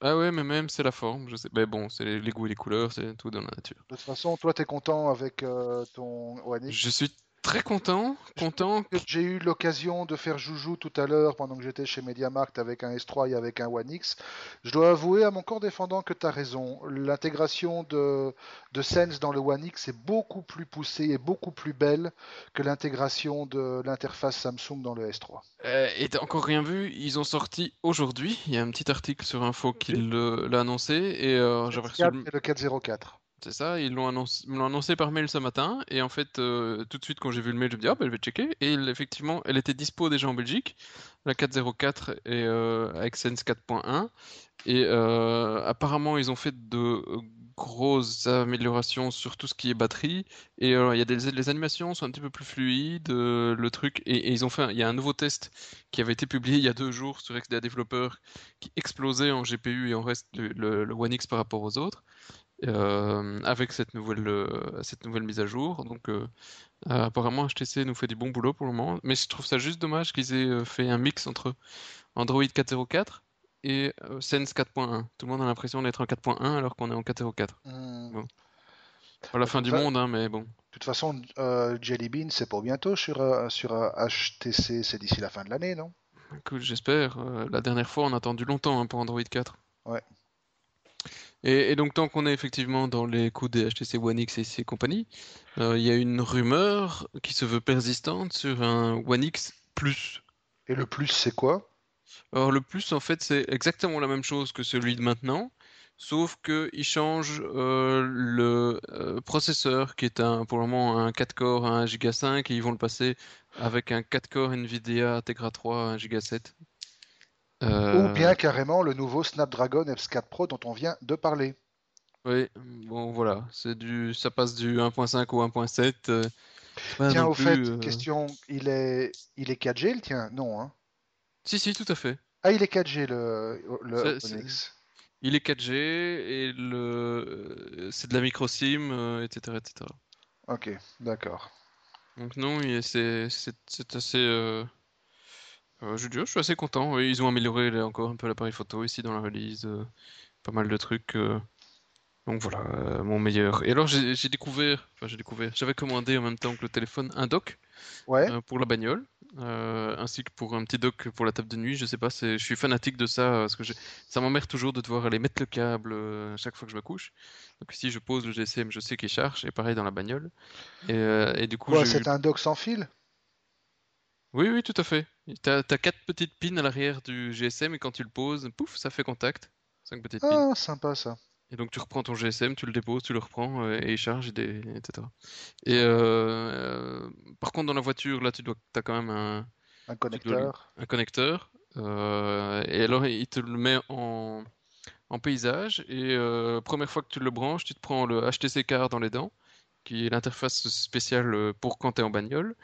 Ah ouais, mais même c'est la forme, je sais. Mais bon, c'est les, les goûts et les couleurs, c'est tout dans la nature. De toute façon, toi, tu es content avec euh, ton One X? Je suis très content, content. que J'ai eu l'occasion de faire joujou tout à l'heure pendant que j'étais chez MediaMarkt avec un S3 et avec un One X. Je dois avouer à mon corps défendant que tu as raison. L'intégration de, de Sense dans le One X est beaucoup plus poussée et beaucoup plus belle que l'intégration de l'interface Samsung dans le S3. Euh, et t'as encore rien vu, ils ont sorti aujourd'hui. Il y a un petit article sur Info qui l'a annoncé et euh, reçu 4 le- et le 404. C'est ça, ils l'ont annoncé, l'ont annoncé par mail ce matin, et en fait, euh, tout de suite quand j'ai vu le mail, je me dis, ah ben je vais checker, et effectivement, elle était dispo déjà en Belgique, la 404 et euh, avec Sense 4.1, et euh, apparemment ils ont fait de grosses améliorations sur tout ce qui est batterie, et euh, il y a des les animations sont un petit peu plus fluides, le truc, et, ils ont fait, il y a un nouveau test qui avait été publié il y a deux jours sur XDA Developer, qui explosait en GPU et en reste le One X par rapport aux autres euh, avec cette nouvelle, euh, cette nouvelle mise à jour. Donc, euh, apparemment, HTC nous fait du bon boulot pour le moment. Mais je trouve ça juste dommage qu'ils aient fait un mix entre Android 4.04 et Sense 4.1. Tout le monde a l'impression d'être en 4.1 alors qu'on est en 4.04. Hmm. Bon. Pas la fin du monde, hein, mais bon. De toute façon, Jelly Bean, c'est pour bientôt sur, sur HTC, c'est d'ici la fin de l'année, non? Écoute, j'espère. La dernière fois, on a attendu longtemps hein, pour Android 4. Ouais. Et, et donc, tant qu'on est effectivement dans les coups des HTC One X et ses compagnies, euh, il y a une rumeur qui se veut persistante sur un One X Plus. Et le plus, c'est quoi? Alors, le Plus, en fait, c'est exactement la même chose que celui de maintenant, sauf qu'il change euh, le euh, processeur, qui est un, pour le moment un 4 core à 1 Go 5, et ils vont le passer avec un 4 core NVIDIA Tegra 3 à 1 Go 7. Ou Euh, bien carrément le nouveau Snapdragon X4 Pro dont on vient de parler. Oui, bon voilà, c'est du, ça passe du 1.5 au 1.7. euh, Tiens, au plus, fait, euh, question, il est, il est 4G le tien? Non, hein Si, si, tout à fait. Ah, il est 4G le, le C'est- c'est- One X. Il est 4G et le, c'est de la micro SIM, etc., etc. Ok, d'accord. Donc non, c'est, c'est, c'est assez. euh, euh, je je suis assez content. Oui, ils ont amélioré là, encore un peu l'appareil photo ici dans la release, euh, pas mal de trucs. euh, donc voilà, euh, mon meilleur. Et alors j'ai, découvert, enfin j'ai découvert, j'avais commandé en même temps que le téléphone un dock. Ouais, pour la bagnole, ainsi que pour un petit dock pour la table de nuit. Je sais pas, je suis fanatique de ça parce que ça m'emmerde toujours de devoir aller mettre le câble euh, chaque fois que je me couche. Donc ici, je pose le GSM, je sais qu'il charge, et pareil dans la bagnole. Et, et du coup, c'est un dock sans fil? Oui, oui, tout à fait. T'as, t'as quatre petites pins à l'arrière du GSM et quand tu le poses, pouf, ça fait contact. Cinq petites pins. Ah, sympa ça. Et donc tu reprends ton GSM, tu le déposes, tu le reprends euh, et il charge, et des- etc. Et euh, euh, par contre, dans la voiture, là, tu dois, t'as quand même un, dois connecteur. un connecteur. euh, et alors, il te le met en, en paysage. Et première fois que tu le branches, tu te prends le HTC Car dans les dents, qui est l'interface spéciale pour quand tu es en bagnole.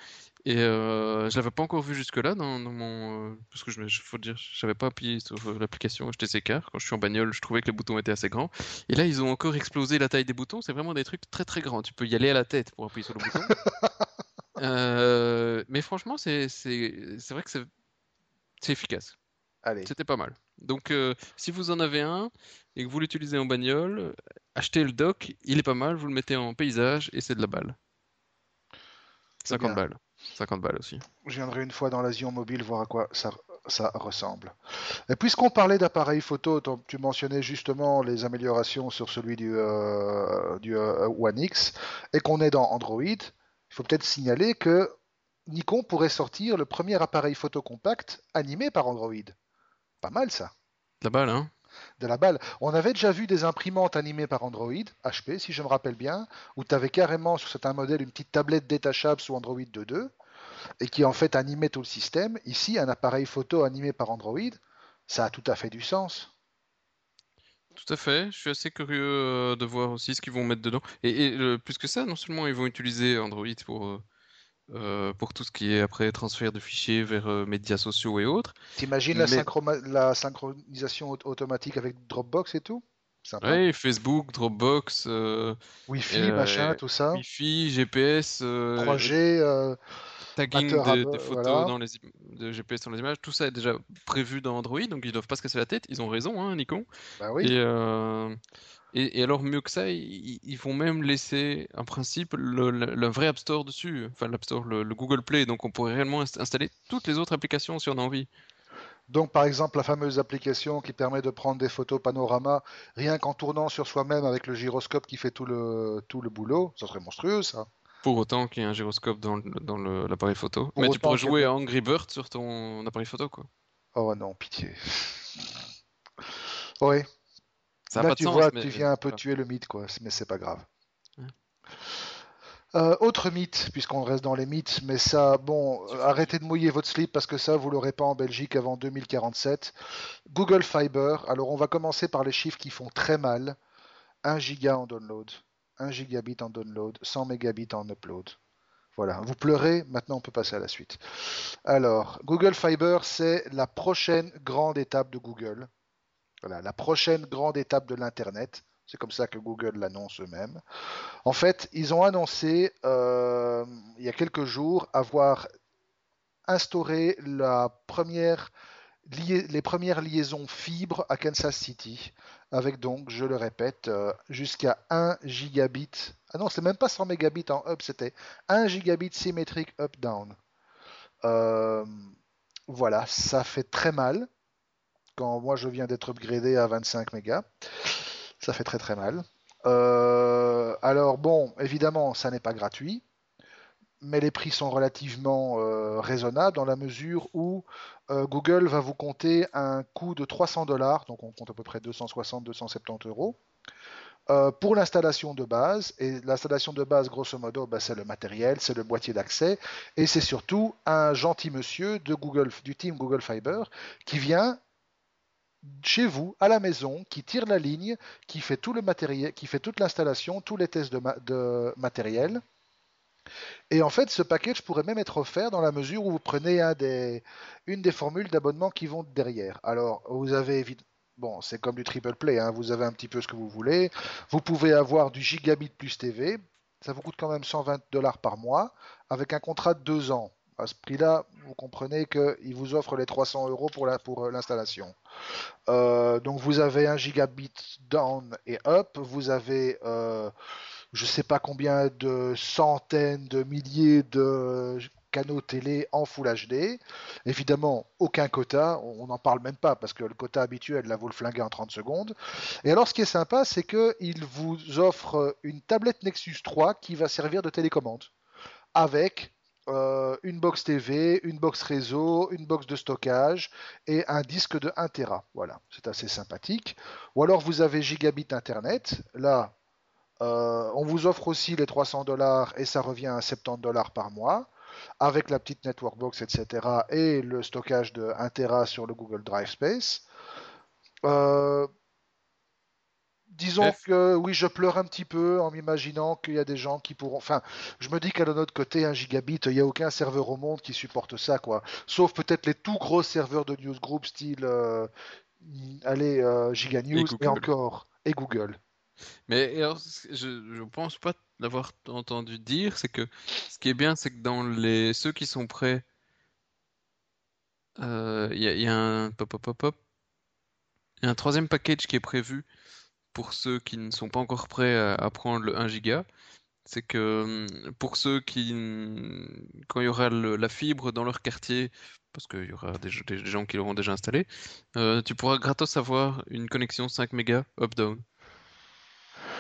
Et euh, je l'avais pas encore vu jusque-là dans, dans mon. euh, parce que je, faut dire, j'avais pas appuyé sur l'application HTC Car. Quand je suis en bagnole, je trouvais que les boutons étaient assez grands. Et là, ils ont encore explosé la taille des boutons. C'est vraiment des trucs très très grands. Tu peux y aller à la tête pour appuyer sur le bouton. Euh, mais franchement, c'est vrai que c'est efficace. Allez, C'était pas mal. Donc, euh, si vous en avez un et que vous l'utilisez en bagnole, achetez le dock, il est pas mal, vous le mettez en paysage et c'est de la balle. C'est 50 bien. balles. 50 balles aussi. je viendrai une fois dans l'Asion mobile voir à quoi ça, ça ressemble. Et puisqu'on parlait d'appareils photo, tu mentionnais justement les améliorations sur celui du, euh, du euh, One X, et qu'on est dans Android, il faut peut-être signaler que Nikon pourrait sortir le premier appareil photo compact animé par Android. Pas mal ça. La balle, hein de la balle. On avait déjà vu des imprimantes animées par Android, HP si je me rappelle bien, où tu avais carrément sur certains modèles une petite tablette détachable sous Android 2.2 et qui en fait animait tout le système. Ici, un appareil photo animé par Android, ça a tout à fait du sens. Tout à fait. Je suis assez curieux euh, de voir aussi ce qu'ils vont mettre dedans. Et, et, euh, plus que ça, non seulement ils vont utiliser Android pour, euh, pour tout ce qui est après transfert de fichiers vers euh, médias sociaux et autres. T'imagines la, Mais- synchroma- la synchronisation aut- automatique avec Dropbox et tout? Ouais, Facebook, Dropbox, euh, Wi-Fi, machin, tout ça. Wi-Fi, GPS, euh, 3G, euh, tagging des, des photos voilà. dans les de GPS dans les images, tout ça est déjà prévu dans Android, donc ils doivent pas se casser la tête. Ils ont raison, hein, Nikon. bah oui. Et, et, et alors mieux que ça, ils, ils vont même laisser en principe le, le- le vrai App Store dessus, enfin l'App Store, le, le Google Play, donc on pourrait réellement inst- installer toutes les autres applications si on a envie. Donc, par exemple, la fameuse application qui permet de prendre des photos panorama rien qu'en tournant sur soi-même avec le gyroscope qui fait tout le, tout le boulot, ça serait monstrueux, ça. Pour autant qu'il y ait un gyroscope dans, dans l'appareil photo. Pour Mais tu pourrais jouer à Angry Birds sur ton appareil photo, quoi. Oh non, pitié. Oui, Ça là tu sens, vois, mais tu viens un peu tuer le mythe, quoi, mais c'est pas grave. Ouais. Euh, autre mythe, puisqu'on reste dans les mythes, mais ça, bon, euh, arrêtez de mouiller votre slip parce que ça, vous l'aurez pas en Belgique avant 2047. Google Fiber, alors on va commencer par les chiffres qui font très mal. 1 giga en download, 1 gigabit en download, 100 mégabits en upload. Voilà, vous pleurez, maintenant on peut passer à la suite. Alors, Google Fiber, c'est la prochaine grande étape de Google. La prochaine grande étape de l'Internet. C'est comme ça que Google l'annonce eux-mêmes. En fait, ils ont annoncé euh, il y a quelques jours avoir instauré les premières liaisons fibres à Kansas City, avec donc, je le répète, euh, jusqu'à 1 gigabit. Ah non, c'est même pas 100 mégabits en up, c'était 1 gigabit symétrique up-down. Euh, voilà, ça fait très mal quand moi je viens d'être upgradé à 25 mégas. Ça fait très très mal. Euh, alors bon, évidemment, ça n'est pas gratuit, mais les prix sont relativement euh, raisonnables dans la mesure où euh, Google va vous compter un coût de 300 dollars, donc on compte à peu près 260-270 euros, pour l'installation de base. Et l'installation de base, grosso modo, bah, c'est le matériel, c'est le boîtier d'accès, et c'est surtout un gentil monsieur de Google, du team Google Fiber qui vient chez vous, à la maison, qui tire la ligne, qui fait tout le matériel, qui fait toute l'installation, tous les tests de, ma- de matériel. Et en fait, ce package pourrait même être offert dans la mesure où vous prenez une des formules d'abonnement qui vont derrière. Alors, vous avez évidemment. Bon, c'est comme du triple play, hein, vous avez un petit peu ce que vous voulez. Vous pouvez avoir du gigabit plus TV. Ça vous coûte quand même 120 dollars par mois avec un contrat de deux ans. À ce prix-là, vous comprenez qu'il vous offre les 300 euros pour euh, l'installation. Euh, donc vous avez un gigabit down et up, vous avez euh, je sais pas combien de centaines de milliers de canaux télé en Full HD. Évidemment, aucun quota, on n'en parle même pas parce que le quota habituel, là, vous le flinguez en 30 secondes. Et alors, ce qui est sympa, c'est qu'il vous offre une tablette Nexus 3 qui va servir de télécommande avec euh, une box TV, une box réseau, une box de stockage et un disque de 1 Tera. Voilà, c'est assez sympathique. Ou alors vous avez gigabit Internet. Là, euh, on vous offre aussi les 300 dollars et ça revient à 70 dollars par mois avec la petite network box, etc. et le stockage de 1 Tera sur le Google Drive Space. Euh, disons que oui, je pleure un petit peu en m'imaginant qu'il y a des gens qui pourront. Enfin, je me dis qu'à notre côté, un gigabit, il n'y a aucun serveur au monde qui supporte ça, quoi. Sauf peut-être les tout gros serveurs de newsgroup style, euh, allez, euh, Giga News et, encore et Google. Mais alors, je, je pense pas l'avoir entendu dire, c'est que ce qui est bien, c'est que dans les ceux qui sont prêts, euh, il y, a, il y a un pop, pop, pop, pop. Il y a un troisième package qui est prévu pour ceux qui ne sont pas encore prêts à, prendre le 1 giga. C'est que hum, pour ceux qui, quand il y aura la fibre dans leur quartier, parce qu'il y aura des, des gens qui l'auront déjà installé, euh, tu pourras gratos avoir une connexion 5 mégas up-down.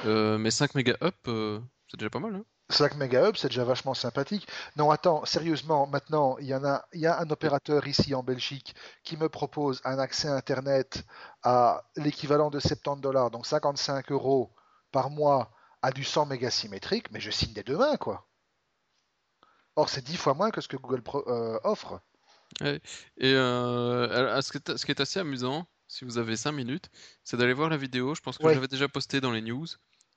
Euh, mais 5 mégas up, euh, c'est déjà pas mal, hein? 5 méga up, c'est déjà vachement sympathique. Non, attends, sérieusement, maintenant, il y en a, il y a un opérateur ici en Belgique qui me propose un accès Internet à l'équivalent de 70 dollars, donc 55 euros par mois, à du 100 mégas symétrique, mais je signe des deux mains, quoi. Or, c'est 10 fois moins que ce que Google Pro- euh, offre. Et euh, ce qui est, ce qui est assez amusant, si vous avez 5 minutes, c'est d'aller voir la vidéo. Je pense que Ouais. j'avais déjà posté dans les news.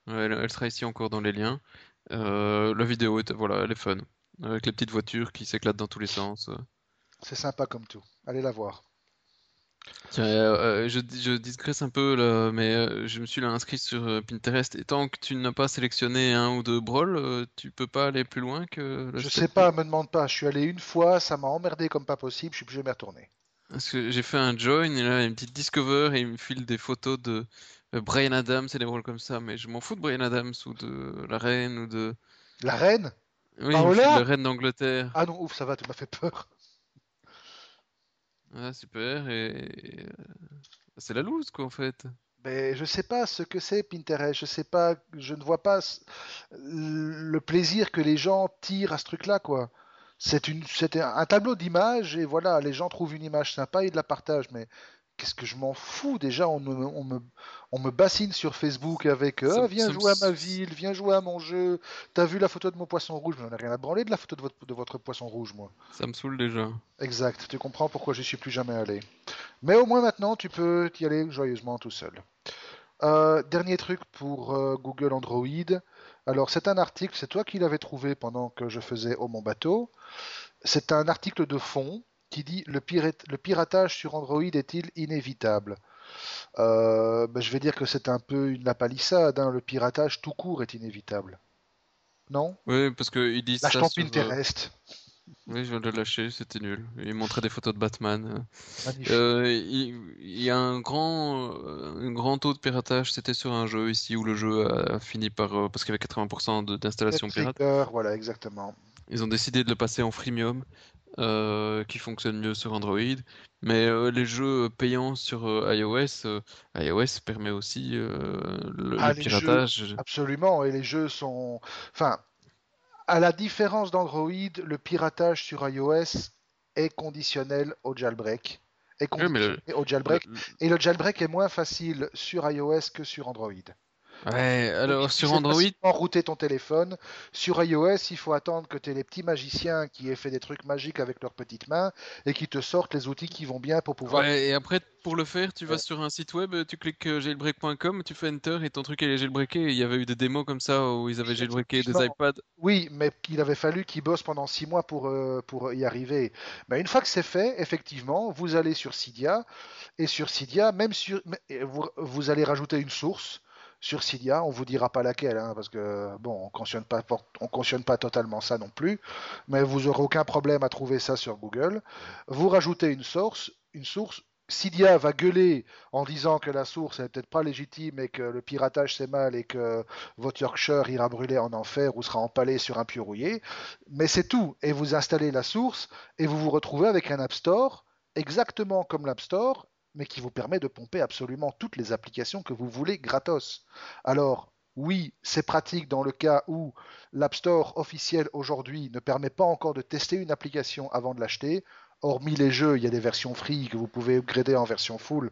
Euh, Elle, elle sera ici encore dans les liens. Euh, la vidéo est, voilà, elle est fun. Avec les petites voitures qui s'éclatent dans tous les sens. C'est sympa comme tout. Allez la voir. Tiens, euh, euh, je, je digresse un peu là, mais je me suis là inscrit sur Pinterest et tant que tu n'as pas sélectionné un ou deux brawls, tu peux pas aller plus loin que Je sais pas, me demande pas. Je suis allé une fois, ça m'a emmerdé comme pas possible, je suis plus jamais retourné. Parce que j'ai fait un join et là il y a une petite discover et il me file des photos de euh, Bryan Adams et des rôles comme ça, mais je m'en fous de Bryan Adams ou de la reine ou de... La reine? Oui, la reine d'Angleterre. Ah non, ouf, ça va, tu m'as fait peur. Ah, super, et... euh, c'est la loose quoi en fait. Mais je sais pas ce que c'est Pinterest, je sais pas, je ne vois pas le plaisir que les gens tirent à ce truc-là, quoi. C'est une, un tableau d'images et voilà, les gens trouvent une image sympa et de la partagent. Mais qu'est-ce que je m'en fous déjà, on me, on me, on me bassine sur Facebook avec euh, Ça, Ah, viens ça jouer à ma ville, viens jouer à mon jeu. T'as vu la photo de mon poisson rouge? Mais on n'a rien à branler de la photo de votre, de votre poisson rouge, moi. ça me saoule déjà. Exact, tu comprends pourquoi je suis plus jamais allé. Mais au moins maintenant, tu peux y aller joyeusement tout seul. Euh, dernier truc pour euh, Google Android. Alors, c'est un article, c'est toi qui l'avais trouvé pendant que je faisais Oh mon bateau. C'est un article de fond qui dit le, pirate- le piratage sur Android est-il inévitable? Euh, ben, je vais dire que c'est un peu une lapalissade, hein. Le piratage tout court est inévitable. Non? Oui, parce qu'ils disent Lâche ça ton euh, Pinterest. Oui, je viens de le lâcher, c'était nul. Il montrait des photos de Batman. Euh, il, il y a un grand, un grand taux de piratage, c'était sur un jeu ici où le jeu a fini par... parce qu'il y avait 80% de- d'installations pirates. Trigger, voilà, exactement. Ils ont décidé de le passer en freemium, euh, qui fonctionne mieux sur Android. Mais euh, les jeux payants sur euh, iOS, iOS permet aussi le, Ah, le les jeux, piratage. absolument, et les jeux sont... Enfin, à la différence d'Android, le piratage sur iOS est conditionnel au jailbreak. Est Oui, mais le, conditionné au jailbreak. le- Et le jailbreak est moins facile sur iOS que sur Android. Ouais, alors sur Android, router ton téléphone. Sur iOS, il faut attendre que tu aies les petits magiciens qui aient fait des trucs magiques avec leurs petites mains et qui te sortent les outils qui vont bien pour pouvoir... Ouais, et après, pour le faire, tu vas Ouais. sur un site web, tu cliques euh, jailbreak.com, tu fais Enter et ton truc est jailbreaké. Il y avait eu des démos comme ça où ils avaient jailbreaké des iPads. Oui, mais il avait fallu qu'il bosse pendant six mois pour, euh, pour y arriver. Mais une fois que c'est fait, effectivement, vous allez sur Cydia, et sur Cydia, même sur, vous, vous allez rajouter une source sur Cydia, on vous dira pas laquelle, hein, parce que bon, on cautionne pas, on pas totalement ça non plus, mais vous aurez aucun problème à trouver ça sur Google. Vous rajoutez une source, une source. Cydia va gueuler en disant que la source est peut-être pas légitime et que le piratage c'est mal et que votre Yorkshire ira brûler en enfer ou sera empalé sur un pieu rouillé. Mais c'est tout. Et vous installez la source et vous vous retrouvez avec un App Store exactement comme l'App Store, mais qui vous permet de pomper absolument toutes les applications que vous voulez gratos. Alors, oui, c'est pratique dans le cas où l'App Store officiel aujourd'hui ne permet pas encore de tester une application avant de l'acheter. Hormis les jeux, il y a des versions free que vous pouvez upgrader en version full.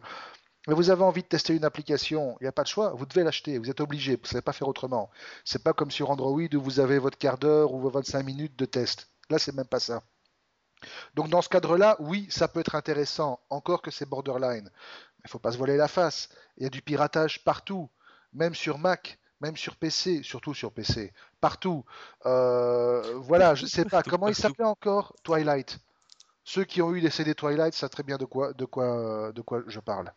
Mais vous avez envie de tester une application, il n'y a pas de choix, vous devez l'acheter, vous êtes obligé, vous ne savez pas faire autrement. C'est pas comme sur Android où vous avez votre quart d'heure ou vos 25 minutes de test. Là, c'est même pas ça. Donc dans ce cadre-là, oui, ça peut être intéressant, encore que c'est borderline. Mais il faut pas se voiler la face. Il y a du piratage partout, même sur Mac, même sur PC, surtout sur PC, partout. Euh, voilà, je sais pas comment il s'appelait encore, Twilight. Ceux qui ont eu des CD Twilight savent très bien de quoi, de quoi, de quoi je parle.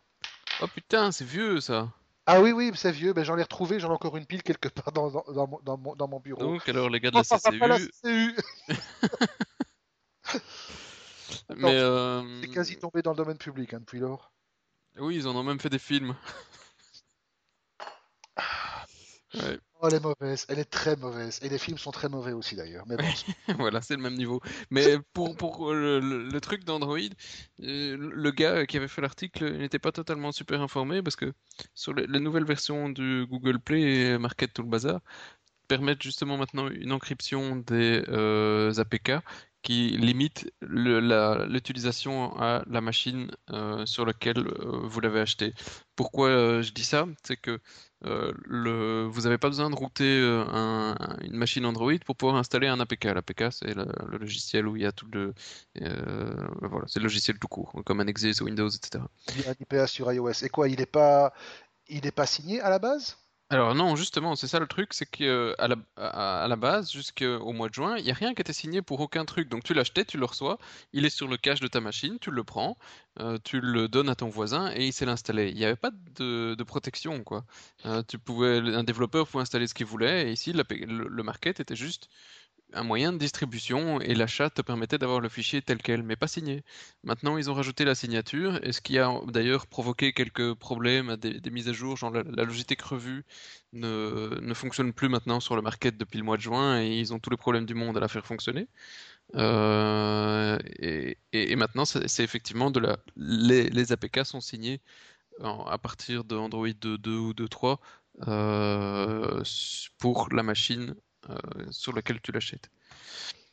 Oh putain, c'est vieux ça. Ah oui, oui, c'est vieux, ben, j'en ai retrouvé, j'en ai encore une pile quelque part dans, dans- dans mon, dans bureau. Donc, alors les gars de la la CCU. Mais euh, C'est quasi tombé dans le domaine public hein, depuis lors. oui, ils en ont même fait des films. Ouais, Oh, elle est mauvaise, elle est très mauvaise. Et les films sont très mauvais aussi d'ailleurs. Mais bon, voilà, c'est le même niveau. Mais pour, pour le, le- le truc d'Android, euh, le gars qui avait fait l'article n'était pas totalement super informé parce que sur les, les nouvelles versions du Google Play et Market tout le bazar permettent justement maintenant une encryption des euh, APK qui limite l'utilisation à la machine euh, sur laquelle euh, vous l'avez acheté. Pourquoi euh, je dis ça? C'est que vous n'avez pas besoin de router un- une machine Android pour pouvoir installer un APK. L'APK, c'est le, logiciel où il y a tout le, voilà, c'est le logiciel tout court, comme un Windows, etc. il y a un IPA sur iOS. Et quoi, il est pas, pas signé à la base? Alors non, justement, c'est ça le truc, c'est que à la, à, la base, jusqu'au mois de juin, il n'y a rien qui était signé pour aucun truc. Donc tu l'achetais, tu le reçois, il est sur le cache de ta machine, tu le prends, euh, tu le donnes à ton voisin et il sait l'installer. Il n'y avait pas de, de protection, quoi. Euh, tu pouvais, un développeur pouvait installer ce qu'il voulait et ici, le, le market était juste un moyen de distribution et l'achat te permettait d'avoir le fichier tel quel, mais pas signé. Maintenant, ils ont rajouté la signature, et ce qui a d'ailleurs provoqué quelques problèmes, des, des mises à jour, genre la, la Logitech revue ne, ne, fonctionne plus maintenant sur le market depuis le mois de juin, et ils ont tous les problèmes du monde à la faire fonctionner. Euh, et, maintenant, c'est effectivement de la, les, APK sont signés à partir de Android 2.2 ou 2.3 euh, pour la machine sur lequel tu l'achètes.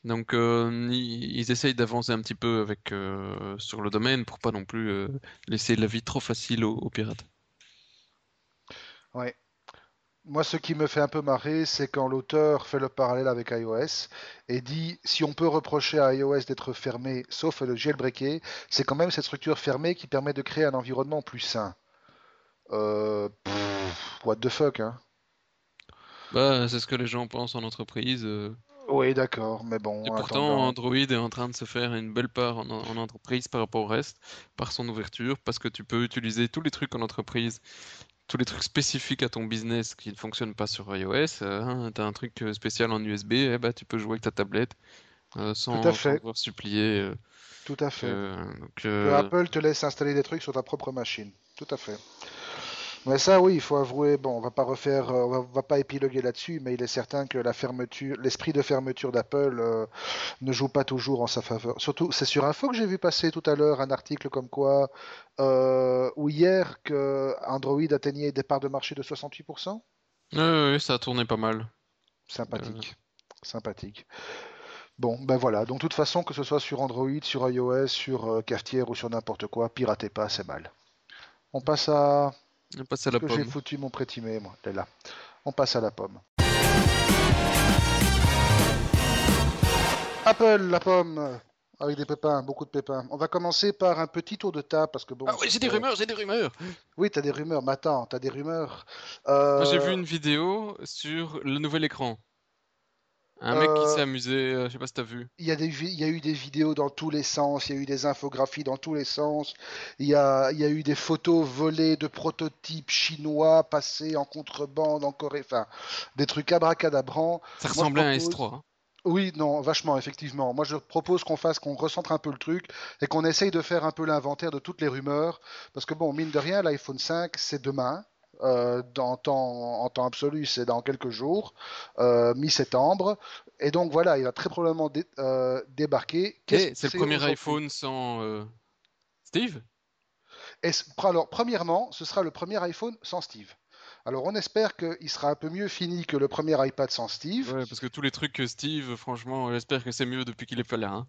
Donc euh, ils, essayent d'avancer un petit peu avec euh, sur le domaine pour pas non plus laisser la vie trop facile aux, pirates. Ouais. Moi, ce qui me fait un peu marrer, c'est quand l'auteur fait le parallèle avec iOS et dit si on peut reprocher à iOS d'être fermé, sauf le jailbreaker, c'est quand même cette structure fermée qui permet de créer un environnement plus sain. Euh, what the fuck, hein bah, c'est ce que les gens pensent en entreprise. Euh. Oui, d'accord, mais bon. Et pourtant, Android est en train de se faire une belle part en, entreprise par rapport au reste, par son ouverture, parce que tu peux utiliser tous les trucs en entreprise, tous les trucs spécifiques à ton business qui ne fonctionnent pas sur iOS. Euh, hein, tu as un truc euh, spécial en USB, eh bah, tu peux jouer avec ta tablette sans, devoir supplier. Tout à fait. que Apple te laisse installer des trucs sur ta propre machine. Tout à fait. Mais ça, oui, il faut avouer. Bon, on va pas refaire, euh, on va, pas épiloguer là-dessus, mais il est certain que la fermeture, l'esprit de fermeture d'Apple euh, ne joue pas toujours en sa faveur. Surtout, c'est sur Info que j'ai vu passer tout à l'heure un article comme quoi, euh, ou hier, que Android atteignait des parts de marché de 68%. Oui, oui, ça a tourné pas mal. Sympathique, sympathique. Bon, ben voilà. Donc, de toute façon, que ce soit sur Android, sur iOS, sur Cafetière ou sur n'importe quoi, piratez pas, c'est mal. On passe à on passe à la pomme. J'ai foutu mon prétimé, moi. là. On passe à la pomme. Apple, la pomme. Avec des pépins, beaucoup de pépins. On va commencer par un petit tour de table parce que bon. Ah oui, j'ai des rumeurs, j'ai des rumeurs. Oui, t'as des rumeurs. Mais attends, t'as des rumeurs. J'ai vu une vidéo sur le nouvel écran. Un mec qui s'est euh, amusé, euh, je sais pas si t'as vu. Il y, a il y a eu des vidéos dans tous les sens, il y a eu des infographies dans tous les sens, il y a, il y a eu des photos volées de prototypes chinois passés en contrebande en Corée, enfin, des trucs abracadabrants. Ça ressemblait à un S3. Hein. Oui, non, vachement, effectivement. Moi, je propose qu'on fasse, qu'on recentre un peu le truc et qu'on essaye de faire un peu l'inventaire de toutes les rumeurs. Parce que, bon, mine de rien, l'iPhone 5, c'est demain. Euh, dans temps, en temps absolu, c'est dans quelques jours, euh, mi-septembre. Et donc voilà, il va très probablement euh, débarquer. c'est le premier iPhone sans Steve? Et, Alors, premièrement, ce sera le premier iPhone sans Steve. Alors on espère qu'il sera un peu mieux fini que le premier iPad sans Steve. Ouais, parce que tous les trucs que Steve, franchement, j'espère que c'est mieux depuis qu'il est pas là.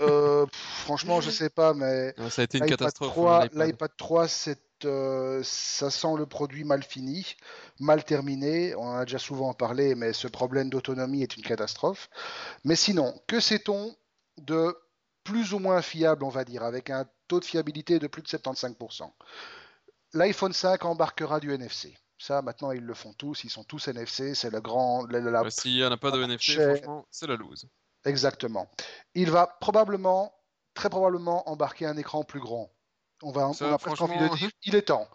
Hein. franchement, je sais pas, mais ça a été une catastrophe. L'iPad 3, c'est euh, ça sent le produit mal fini, mal terminé. On en a déjà souvent parlé, mais ce problème d'autonomie est une catastrophe. Mais sinon, que sait-on de plus ou moins fiable, on va dire, avec un taux de fiabilité de plus de 75% L'iPhone 5 embarquera du NFC. Ça, maintenant, ils le font tous. Ils sont tous NFC. C'est le grand. La, S'il n'y en a pas de NFC, franchement, c'est la loose. Exactement. Il va probablement, très probablement, embarquer un écran plus grand. On, va, a presque envie de dire, il est temps.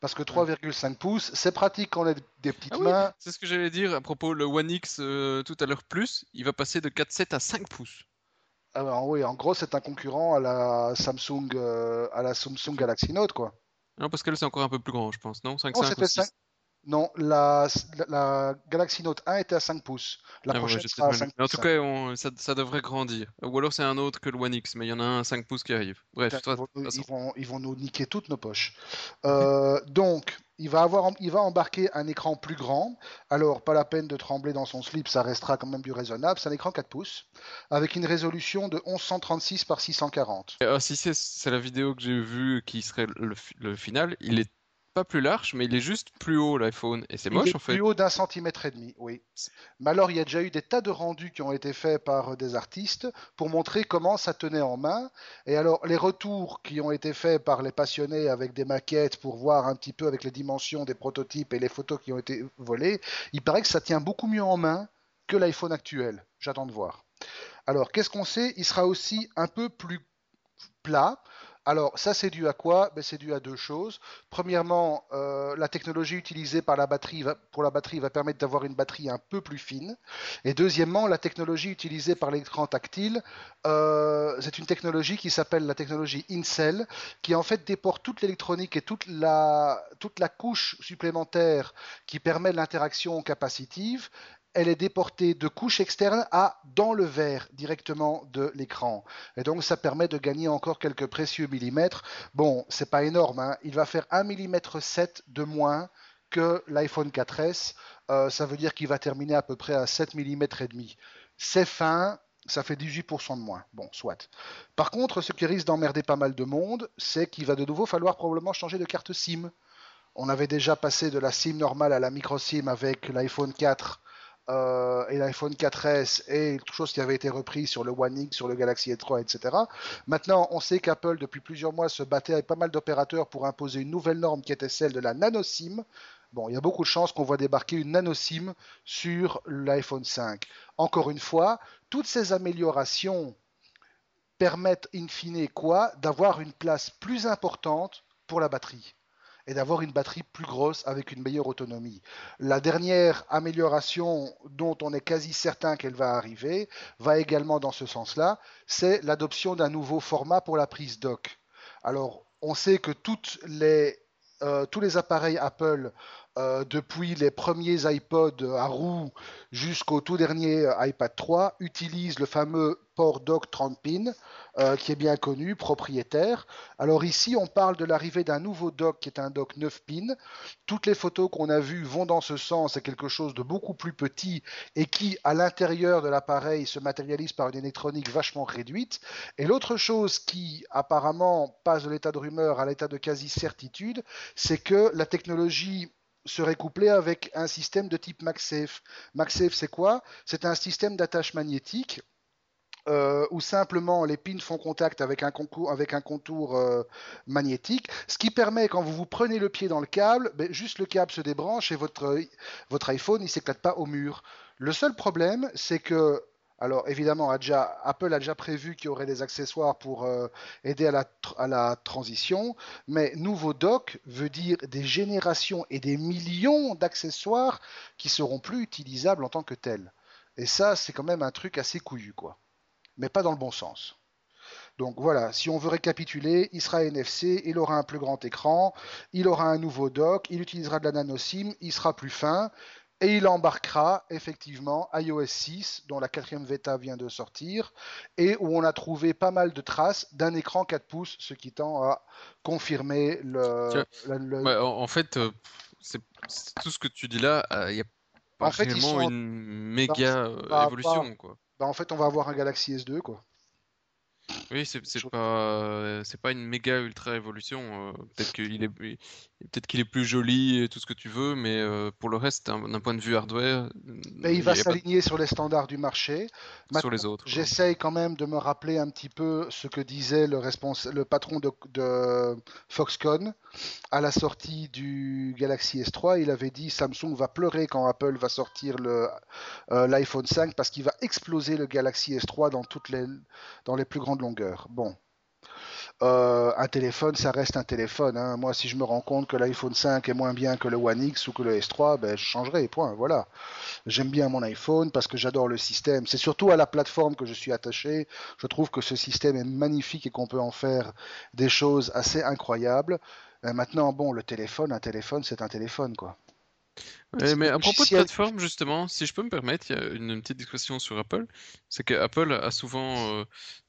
Parce que 3,5 pouces, c'est pratique quand on a des petites ah mains. c'est ce que j'allais dire à propos le One X euh, tout à l'heure plus, il va passer de 4,7 à 5 pouces. Alors, oui, en gros, c'est un concurrent à la Samsung, euh, à la Samsung Galaxy Note, quoi. Non, parce qu'elle c'est encore un peu plus grand, je pense, non? 5,5 non, la, la, Galaxy Note 1 était à 5 pouces. La ah prochaine sera à 5 En tout cas, ça, devrait grandir. Ou alors c'est un autre que le One X, mais il y en a un à 5 pouces qui arrive. Bref, ils, vont, ils, vont, nous niquer toutes nos poches. Euh, donc, il va, avoir, il va embarquer un écran plus grand. Alors, pas la peine de trembler dans son slip, ça restera quand même du raisonnable. C'est un écran 4 pouces avec une résolution de 1136 par 640. si c'est la vidéo que j'ai vue qui serait le, le final, il est pas plus large, mais il est juste plus haut l'iPhone. Et c'est moche en fait. Plus haut d'un centimètre et demi, oui. Mais alors il y a déjà eu des tas de rendus qui ont été faits par des artistes pour montrer comment ça tenait en main. Et alors les retours qui ont été faits par les passionnés avec des maquettes pour voir un petit peu avec les dimensions des prototypes et les photos qui ont été volées, il paraît que ça tient beaucoup mieux en main que l'iPhone actuel. J'attends de voir. Alors qu'est-ce qu'on sait? Il sera aussi un peu plus plat. Alors, ça, c'est dû à quoi? Ben, C'est dû à deux choses. Premièrement, euh, la technologie utilisée par la batterie pour la batterie va permettre d'avoir une batterie un peu plus fine. Et deuxièmement, la technologie utilisée par l'écran tactile, euh, c'est une technologie qui s'appelle la technologie Incel, qui en fait déporte toute l'électronique et toute la, toute la couche supplémentaire qui permet l'interaction capacitive elle est déportée de couche externe à dans le verre directement de l'écran. Et donc ça permet de gagner encore quelques précieux millimètres. Bon, c'est pas énorme, hein. il va faire 1 mm 7 de moins que l'iPhone 4S. Euh, ça veut dire qu'il va terminer à peu près à 7 mm et demi. C'est fin, ça fait 18% de moins. Bon, soit. Par contre, ce qui risque d'emmerder pas mal de monde, c'est qu'il va de nouveau falloir probablement changer de carte SIM. On avait déjà passé de la SIM normale à la micro SIM avec l'iPhone 4 euh, et l'iPhone 4S et quelque chose qui avait été repris sur le One X, sur le Galaxy S3, etc. Maintenant, on sait qu'Apple, depuis plusieurs mois, se battait avec pas mal d'opérateurs pour imposer une nouvelle norme qui était celle de la nano SIM. Bon, il y a beaucoup de chances qu'on voit débarquer une nano SIM sur l'iPhone 5. Encore une fois, toutes ces améliorations permettent in fine quoi? D'avoir une place plus importante pour la batterie et d'avoir une batterie plus grosse avec une meilleure autonomie. La dernière amélioration dont on est quasi certain qu'elle va arriver va également dans ce sens-là, c'est l'adoption d'un nouveau format pour la prise dock. Alors, on sait que euh, tous les appareils Apple euh, depuis les premiers iPod à roue jusqu'au tout dernier iPad 3, utilisent le fameux port dock 30 pins, euh, qui est bien connu, propriétaire. Alors ici, on parle de l'arrivée d'un nouveau dock qui est un dock 9 pins. Toutes les photos qu'on a vues vont dans ce sens, c'est quelque chose de beaucoup plus petit et qui, à l'intérieur de l'appareil, se matérialise par une électronique vachement réduite. Et l'autre chose qui, apparemment, passe de l'état de rumeur à l'état de quasi-certitude, c'est que la technologie serait couplé avec un système de type MagSafe. MagSafe, c'est quoi? C'est un système d'attache magnétique euh, où simplement les pins font contact avec un, contour, euh, magnétique, ce qui permet quand vous vous prenez le pied dans le câble, ben, juste le câble se débranche et votre, iPhone ne s'éclate pas au mur. Le seul problème, c'est que alors évidemment, Apple a déjà prévu qu'il y aurait des accessoires pour euh, aider à la, transition, mais nouveau dock veut dire des générations et des millions d'accessoires qui seront plus utilisables en tant que tels. Et ça, c'est quand même un truc assez couillu, quoi. Mais pas dans le bon sens. Donc voilà, si on veut récapituler, il sera NFC, il aura un plus grand écran, il aura un nouveau dock, il utilisera de la nano SIM, il sera plus fin, et il embarquera effectivement iOS 6, dont la quatrième bêta vient de sortir, et où on a trouvé pas mal de traces d'un écran 4 pouces, ce qui tend à confirmer le. en fait, euh, c'est tout ce que tu dis là, euh, il y a pas en fait, une méga euh, évolution. Quoi. Bah, en fait, on va avoir un Galaxy S2, quoi. Oui, c'est pas c'est pas une méga ultra évolution. Euh, peut-être qu'il est peut-être qu'il est plus joli et tout ce que tu veux, mais euh, pour le reste, d'un point de vue hardware, mais il va s'aligner sur les standards du marché. sur les autres. J'essaye quand même de me rappeler un petit peu ce que disait le le patron de, Foxconn à la sortie du Galaxy S3. Il avait dit Samsung va pleurer quand Apple va sortir le euh, l'iPhone 5 parce qu'il va exploser le Galaxy S3 dans toutes les dans les plus grandes longueur. Bon. Euh, un téléphone, ça reste un téléphone. Hein. Moi, si je me rends compte que l'iPhone 5 est moins bien que le One X ou que le S3, ben, je changerai. Point. Voilà. J'aime bien mon iPhone parce que j'adore le système. C'est surtout à la plateforme que je suis attaché. Je trouve que ce système est magnifique et qu'on peut en faire des choses assez incroyables. Euh, maintenant, bon, le téléphone, un téléphone, c'est un téléphone, quoi. mais à propos de plateforme, justement, si je peux me permettre, il y a une, petite discussion sur Apple. C'est que Apple a souvent euh,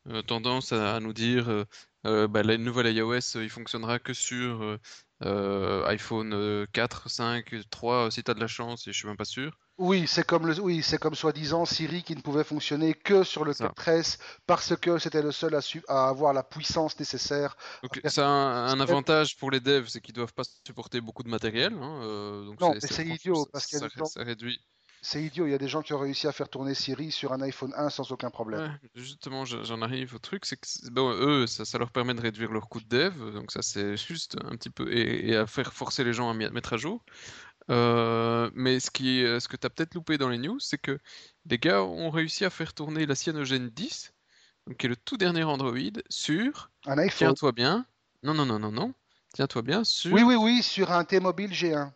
euh, tendance à, nous dire euh, bah, la nouvelle iOS, il fonctionnera que sur iPhone 4, 5, 3, si tu as de la chance, et je suis même pas sûr. Oui, c'est comme le, oui, c'est comme soi-disant Siri qui ne pouvait fonctionner que sur le Ça. 4S parce que c'était le seul à, su- à avoir la puissance nécessaire. Donc, ça a un, avantage pour les devs, c'est qu'ils doivent pas supporter beaucoup de matériel. hein, euh, donc Non, c'est- mais c'est idiot, parce ça, gens- ça réduit. C'est idiot, il y a des gens qui ont réussi à faire tourner Siri sur un iPhone 1 sans aucun problème. Ouais, justement, je- j'en arrive au truc, c'est que bon, eux, ça, ça leur permet de réduire leur coût de dev, donc ça c'est juste un petit peu et, et à faire forcer les gens à mettre à jour. Euh, mais ce qui, ce que tu as peut-être loupé dans les news, c'est que les gars ont réussi à faire tourner la Cyanogen 10, donc qui est le tout dernier Android, sur, Un iPhone. tiens-toi bien, non, non, non, non, non, tiens-toi bien, sur, Oui, oui, oui, sur un T-Mobile G1.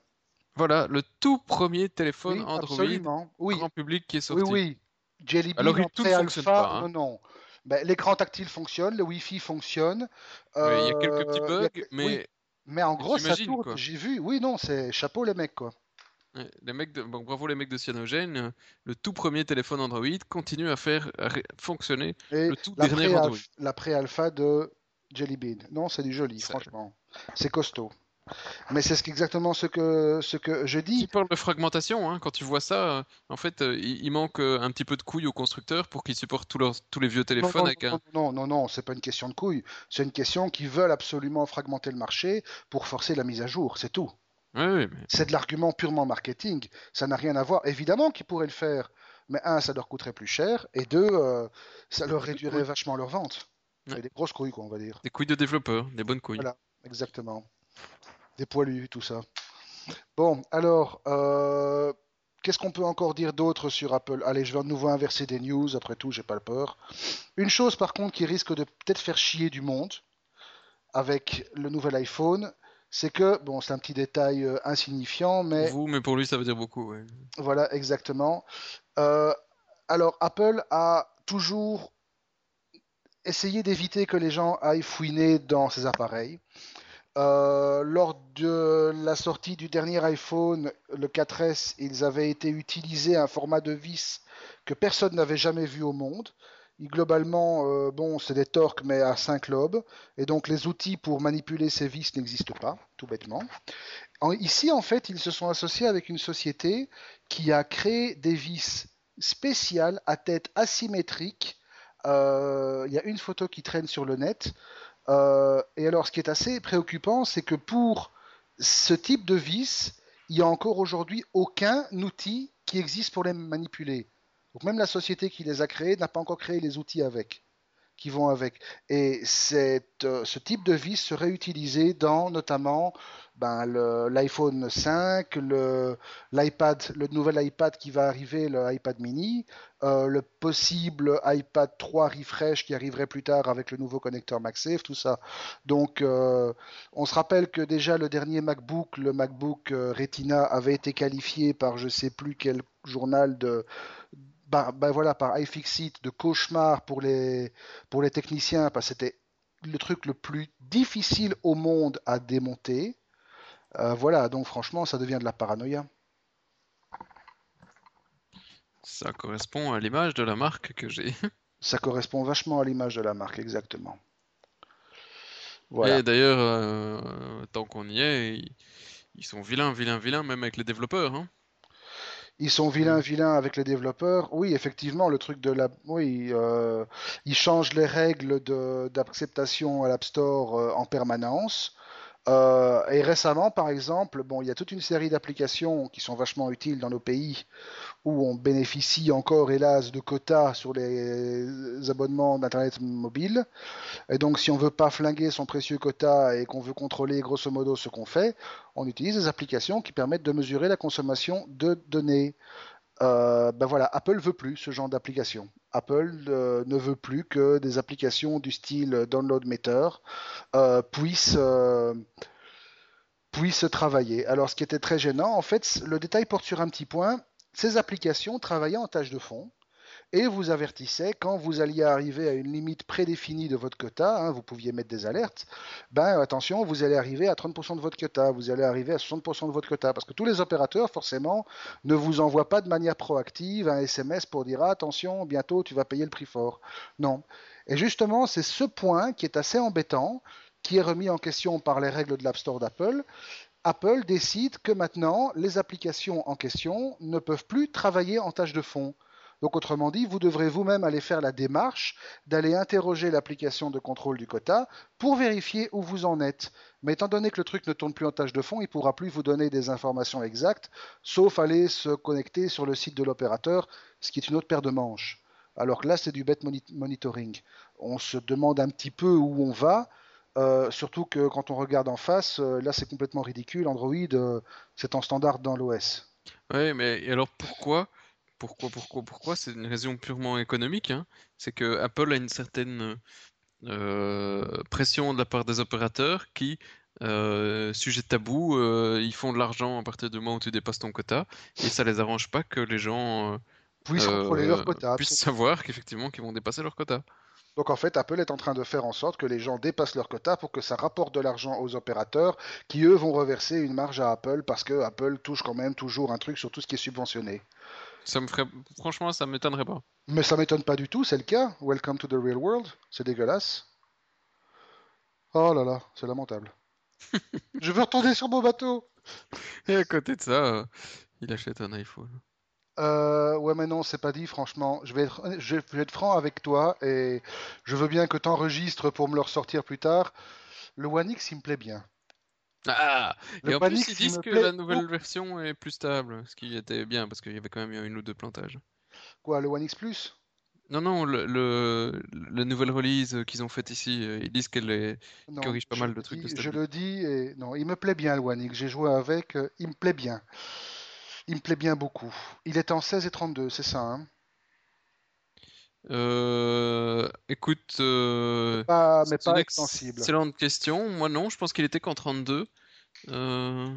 Voilà, le tout premier téléphone Oui, Android absolument. Oui, grand public qui est oui, sorti. oui. Jelly Bean Alors, il- tout fonctionne pas, hein. non, non. Ben, l'écran tactile fonctionne, le Wi-Fi fonctionne. Il y a quelques petits euh, y a bugs, mais oui, mais en gros, ça tourne. J'ai vu. Oui, non, c'est chapeau les mecs, quoi. Les mecs de... bon, bravo les mecs de Cyanogen, euh, le tout premier téléphone Android continue à faire ré- fonctionner Et le tout la dernier Android. la pré-alpha de Jelly Bean. Non, c'est du joli, Ça- franchement. C'est costaud. Mais c'est ce exactement ce que, ce que je Tu dis. parles de fragmentation, hein, quand tu vois ça, euh, en fait, euh, il, il manque euh, un petit peu de couilles aux constructeurs pour qu'ils supportent tous, leurs, tous les vieux téléphones non, avec un... non, non, non, non, c'est pas une question de couilles. C'est une question qu'ils veulent absolument fragmenter le marché pour forcer la mise à jour, c'est tout. Mais... C'est de l'argument purement marketing. Ça n'a rien à voir. Évidemment qu'ils pourraient le faire. Mais un, ça leur coûterait plus cher. Et deux, euh, ça leur réduirait vachement leurs ventes. Ouais. C'est des grosses couilles, quoi, on va dire. Des couilles de développeurs, des bonnes couilles. Voilà. Exactement. Des poilus, tout ça. Bon, alors, euh, qu'est-ce qu'on peut encore dire d'autre sur Apple? Allez, je vais de nouveau inverser des news. Après tout, j'ai pas peur. Une chose, par contre, qui risque de peut-être faire chier du monde avec le nouvel iPhone, c'est que, bon, c'est un petit détail euh, insignifiant, mais Pour vous, mais pour lui, ça veut dire beaucoup. ouais. voilà, exactement. Euh, alors, Apple a toujours essayé d'éviter que les gens aillent fouiner dans ses appareils. Euh, lors de la sortie du dernier iPhone, le 4S, ils avaient été utilisés un format de vis que personne n'avait jamais vu au monde. Globalement, euh, bon, c'est des torques, mais à 5 lobes. Et donc, les outils pour manipuler ces vis n'existent pas, tout bêtement. En- ici, en fait, ils se sont associés avec une société qui a créé des vis spéciales à tête asymétrique. Euh, Il y a une photo qui traîne sur le net. Euh, et alors, ce qui est assez préoccupant, c'est que pour ce type de vis, il n'y a encore aujourd'hui aucun outil qui existe pour les manipuler. Donc même la société qui les a créés n'a pas encore créé les outils avec, qui vont avec. Et cette, euh, ce type de vis serait utilisé dans notamment ben, l'iPhone 5, le- l'iPad, le nouvel iPad qui va arriver, le iPad mini, euh, le possible iPad 3 refresh qui arriverait plus tard avec le nouveau connecteur MagSafe, tout ça. Donc, euh, on se rappelle que déjà le dernier MacBook, le MacBook Retina, avait été qualifié par je sais plus quel journal de bah, bah voilà, par iFixit de cauchemar pour les, pour les techniciens, parce que c'était le truc le plus difficile au monde à démonter. Euh, voilà, donc franchement, ça devient de la paranoïa. Ça correspond à l'image de la marque que j'ai. Ça correspond vachement à l'image de la marque, exactement. Voilà. Et d'ailleurs, euh, tant qu'on y est, ils, ils sont vilains, vilains, vilains, même avec les développeurs. Hein. Ils sont vilains, vilains avec les développeurs. Oui, effectivement, le truc de la, oui, euh, ils changent les règles d'acceptation à l'App Store euh, en permanence. Euh, et récemment, par exemple, il y a toute une série d'applications qui sont vachement utiles dans nos pays où on bénéficie encore, hélas, de quotas sur les abonnements d'Internet mobile. Et donc, si on veut pas flinguer son précieux quota et qu'on veut contrôler grosso modo ce qu'on fait, on utilise des applications qui permettent de mesurer la consommation de données. Euh, ben voilà, Apple veut plus ce genre d'application. Apple euh, ne veut plus que des applications du style Download Meter euh, puissent, euh, puissent travailler. Alors, ce qui était très gênant, en fait, le détail porte sur un petit point. Ces applications travaillaient en tâche de fond et vous avertissaient quand vous alliez arriver à une limite prédéfinie de votre quota, hein, vous pouviez mettre des alertes, ben attention, vous allez arriver à 30% de votre quota, vous allez arriver à 60% de votre quota, parce que tous les opérateurs, forcément, ne vous envoient pas de manière proactive un SMS pour dire ah, attention, bientôt tu vas payer le prix fort. Non. Et justement, c'est ce point qui est assez embêtant, qui est remis en question par les règles de l'App Store d'Apple. Apple décide que maintenant, les applications en question ne peuvent plus travailler en tâche de fond. Donc autrement dit, vous devrez vous-même aller faire la démarche d'aller interroger l'application de contrôle du quota pour vérifier où vous en êtes. Mais étant donné que le truc ne tourne plus en tâche de fond, il ne pourra plus vous donner des informations exactes, sauf aller se connecter sur le site de l'opérateur, ce qui est une autre paire de manches. Alors que là, c'est du bet monitoring. On se demande un petit peu où on va, euh, surtout que quand on regarde en face, euh, là c'est complètement ridicule. Android, euh, c'est en standard dans l'OS. Oui, mais alors pourquoi pourquoi, pourquoi, pourquoi? C'est une raison purement économique. Hein. C'est que Apple a une certaine euh, pression de la part des opérateurs qui, euh, sujet tabou, euh, ils font de l'argent à partir du moment où tu dépasses ton quota et ça les arrange pas que les gens puissent contrôler leur quota, puissent savoir qu'effectivement qu'ils vont dépasser leur quota. Donc en fait, Apple est en train de faire en sorte que les gens dépassent leur quota pour que ça rapporte de l'argent aux opérateurs qui, eux, vont reverser une marge à Apple parce que Apple touche quand même toujours un truc sur tout ce qui est subventionné. Ça me ferait... Franchement, ça m'étonnerait pas. Mais ça m'étonne pas du tout, c'est le cas. Welcome to the real world. C'est dégueulasse. Oh là là, c'est lamentable. je veux retourner sur mon bateau. Et à côté de ça, il achète un iPhone. Euh, ouais, mais non, c'est pas dit, franchement. Je vais, être, je vais être franc avec toi et je veux bien que tu enregistres pour me le ressortir plus tard. Le One X, il me plaît bien. Ah Et en plus, ils disent que la nouvelle version est plus stable, ce qui était bien, parce qu'il y avait quand même eu une ou deux plantages. Quoi, le One X Plus? Non, non, le, le, la nouvelle release qu'ils ont faite ici, euh, ils disent qu'elle corrige pas mal de trucs. je le dis, et non, il me plaît bien le One X, j'ai joué avec, euh, il me plaît bien. Il me plaît bien beaucoup. Il est en 16 et 32, c'est ça, hein? Euh, écoute, euh, pas, mais pas extensible. Excellente question. Moi non, je pense qu'il était qu'en 32. Euh,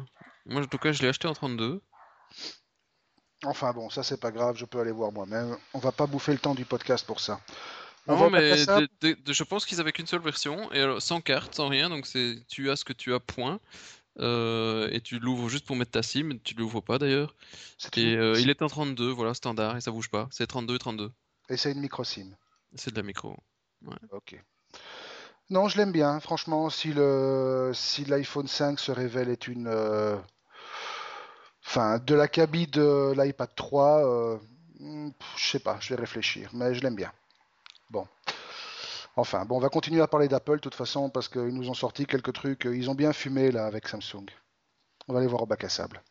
moi en tout cas, je l'ai acheté en 32. Enfin bon, ça c'est pas grave, je peux aller voir moi-même. On va pas bouffer le temps du podcast pour ça. non, mais je pense qu'ils avaient qu'une seule version et sans carte, sans rien. Donc c'est tu as ce que tu as point. et tu l'ouvres juste pour mettre ta SIM, tu l'ouvres pas d'ailleurs. Et il est en 32, voilà, standard, et ça bouge pas. C'est 32 et 32. Et c'est une micro SIM. C'est de la micro. Ok. Non, je l'aime bien. Franchement, si le si l'iPhone 5 se révèle être une, euh, enfin, de la cabine de l'iPad 3, euh... Je sais pas, je vais réfléchir, mais je l'aime bien. Bon. Enfin, bon, on va continuer à parler d'Apple de toute façon parce qu'ils nous ont sorti quelques trucs. Ils ont bien fumé là avec Samsung. On va aller voir au bac à sable.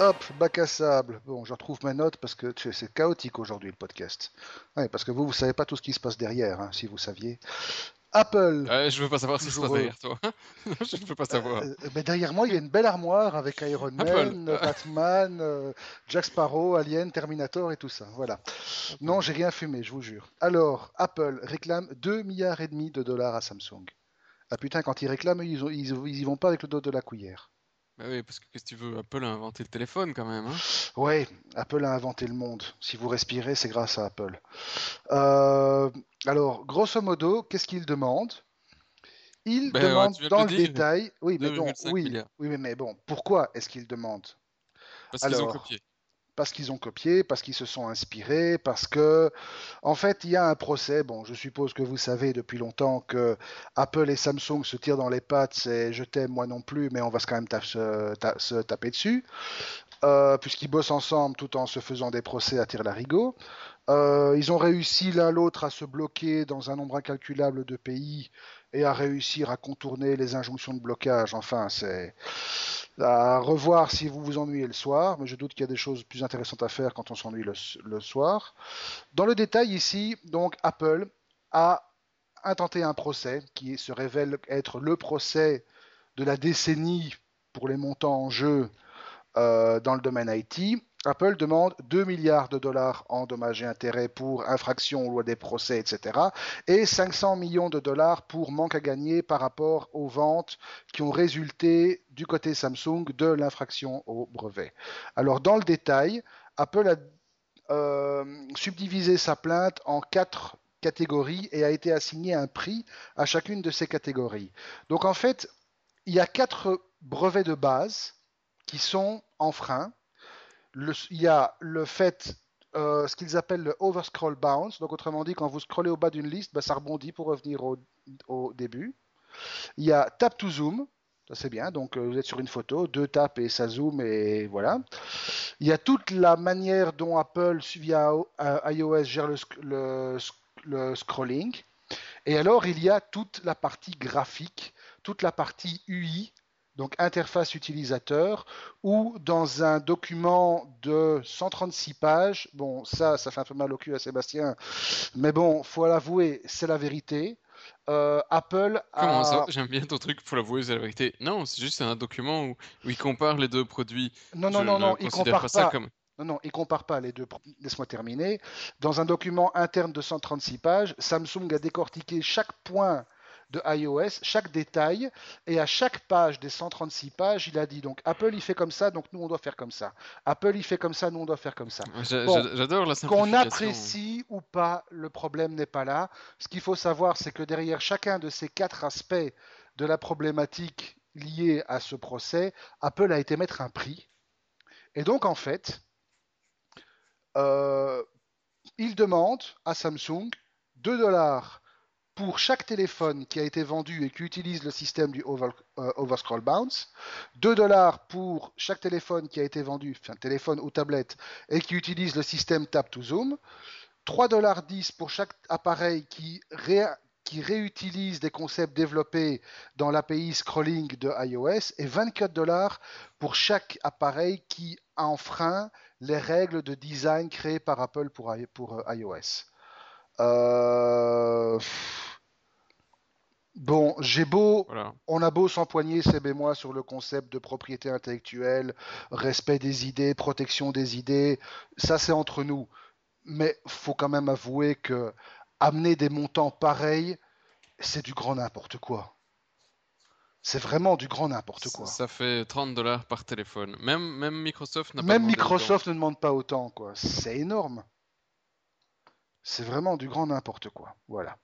Hop, bac à sable. Bon, je retrouve mes notes parce que c'est chaotique aujourd'hui le podcast. Oui, parce que vous, vous savez pas tout ce qui se passe derrière, hein, si vous saviez. Apple. je veux pas savoir ce qui se passe derrière toi. je ne veux pas savoir. Euh, mais derrière moi, il y a une belle armoire avec Iron Man, Batman, euh, Jack Sparrow, Alien, Terminator et tout ça. Voilà. Non, j'ai rien fumé, je vous jure. Alors, Apple réclame 2 milliards et demi de dollars à Samsung. Ah putain, quand ils réclament, ils, ils, y vont pas avec le dos de la cuillère. Bah oui, parce que qu'est-ce que tu veux Apple a inventé le téléphone quand même. Hein ouais, Apple a inventé le monde. Si vous respirez, c'est grâce à Apple. Euh, alors, grosso modo, qu'est-ce qu'il demande? Il ben demande dans le, détail. Oui, mais bon, oui, oui, mais bon, pourquoi est-ce qu'il demande? Parce qu'ils ont copié parce qu'ils ont copié, parce qu'ils se sont inspirés, parce que, en fait, il y a un procès. Bon, je suppose que vous savez depuis longtemps que Apple et Samsung se tirent dans les pattes. C'est je t'aime, moi non plus, mais on va quand même se, taper dessus, euh, puisqu'ils bossent ensemble tout en se faisant des procès à tire-larigot. Euh, ils ont réussi l'un l'autre à se bloquer dans un nombre incalculable de pays et à réussir à contourner les injonctions de blocage. Enfin, c'est à revoir si vous vous ennuyez le soir, mais je doute qu'il y a des choses plus intéressantes à faire quand on s'ennuie le, soir. Dans le détail ici, donc Apple a intenté un procès qui se révèle être le procès de la décennie pour les montants en jeu euh, dans le domaine IT. Apple demande 2 milliards de dollars en dommages et intérêts pour infraction aux lois des procès, etc. et 500 millions de dollars pour manque à gagner par rapport aux ventes qui ont résulté du côté Samsung de l'infraction au brevet. Alors dans le détail, Apple a euh, subdivisé sa plainte en quatre catégories et a été assigné un prix à chacune de ces catégories. Donc en fait, il y a quatre brevets de base qui sont en il y a le fait, euh, ce qu'ils appellent le overscroll bounce. Donc, autrement dit, quand vous scrollez au bas d'une liste, bah, ça rebondit pour revenir au, début. Il y a Tap to Zoom, ça c'est bien. Donc euh, vous êtes sur une photo, deux tapes et ça zoom et voilà. Il y a toute la manière dont Apple via iOS gère le, scrolling. Et alors il y a toute la partie graphique, toute la partie UI, donc interface utilisateur, ou dans un document de 136 pages, bon ça, ça fait un peu mal au cul à Sébastien, mais bon, faut l'avouer, c'est la vérité. Euh, Apple a... Comment ça? J'aime bien ton truc, pour l'avouer, c'est la vérité. Non, c'est juste un document où, il compare les deux produits. Non, non, non, non, il compare pas. Ça comme... Non, non, il compare pas les deux. Laisse-moi terminer. Dans un document interne de 136 pages, Samsung a décortiqué chaque point de iOS, chaque détail, et à chaque page des 136 pages, il a dit donc Apple il fait comme ça, donc nous on doit faire comme ça. Apple il fait comme ça, nous on doit faire comme ça. J'adore la Qu'on apprécie ou pas, le problème n'est pas là. Ce qu'il faut savoir, c'est que derrière chacun de ces quatre aspects de la problématique liée à ce procès, Apple a été mettre un prix. Et donc en fait, euh, il demande à Samsung 2 dollars pour chaque téléphone qui a été vendu et qui utilise le système du over, euh, Overscroll Bounce, 2 dollars pour chaque téléphone qui a été vendu, enfin téléphone ou tablette, et qui utilise le système Tap to Zoom, 3 dollars 10 pour chaque appareil qui, qui réutilise des concepts développés dans l'API scrolling de iOS, et 24 dollars pour chaque appareil qui enfreint les règles de design créées par Apple pour, euh, iOS. Euh... Bon, j'ai beau, on a beau s'empoigner, Seb et moi, sur le concept de propriété intellectuelle, respect des idées, protection des idées, ça c'est entre nous. Mais faut quand même avouer que amener des montants pareils, c'est du grand n'importe quoi. C'est vraiment du grand n'importe quoi. Ça, fait 30 dollars par téléphone. Même, même Microsoft n'a pas Même Microsoft ne demande pas autant, quoi. C'est énorme. C'est vraiment du grand n'importe quoi. Voilà.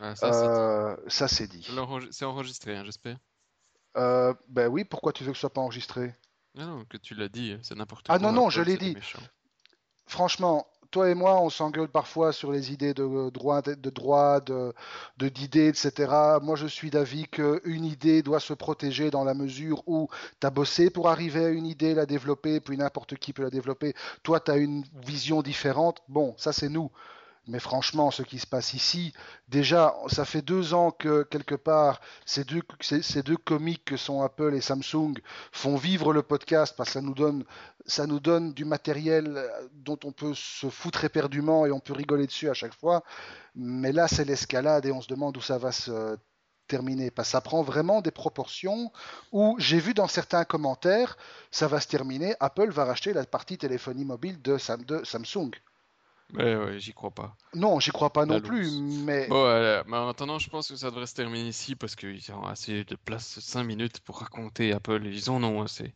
Ah, euh, ça, c'est dit. C'est enregistré, hein, j'espère. Euh, ben oui, pourquoi tu veux que ce soit pas enregistré? Ah Non, que tu l'as dit, c'est n'importe quoi. Ah non, non, je l'ai dit. Franchement, toi et moi, on s'engueule parfois sur les idées de droit, de droit, de d'idées, etc. Moi, je suis d'avis qu'une idée doit se protéger dans la mesure où tu as bossé pour arriver à une idée, la développer, puis n'importe qui peut la développer. Toi, tu as une vision différente. Bon, ça, c'est nous. Mais franchement, ce qui se passe ici, déjà, ça fait deux ans que quelque part, ces deux, comiques que sont Apple et Samsung font vivre le podcast parce que ça nous donne, ça nous donne du matériel euh, dont on peut se foutre éperdument et on peut rigoler dessus à chaque fois. Mais là, c'est l'escalade et on se demande où ça va se terminer. Parce que ça prend vraiment des proportions où j'ai vu dans certains commentaires, ça va se terminer, Apple va racheter la partie téléphonie mobile de Samsung. Ouais, ouais, j'y crois pas. Non, j'y crois pas non plus, mais... Ouais, mais en attendant, je pense que ça devrait se terminer ici parce qu'ils ont assez de place 5 minutes pour raconter Apple. Ils en ont assez.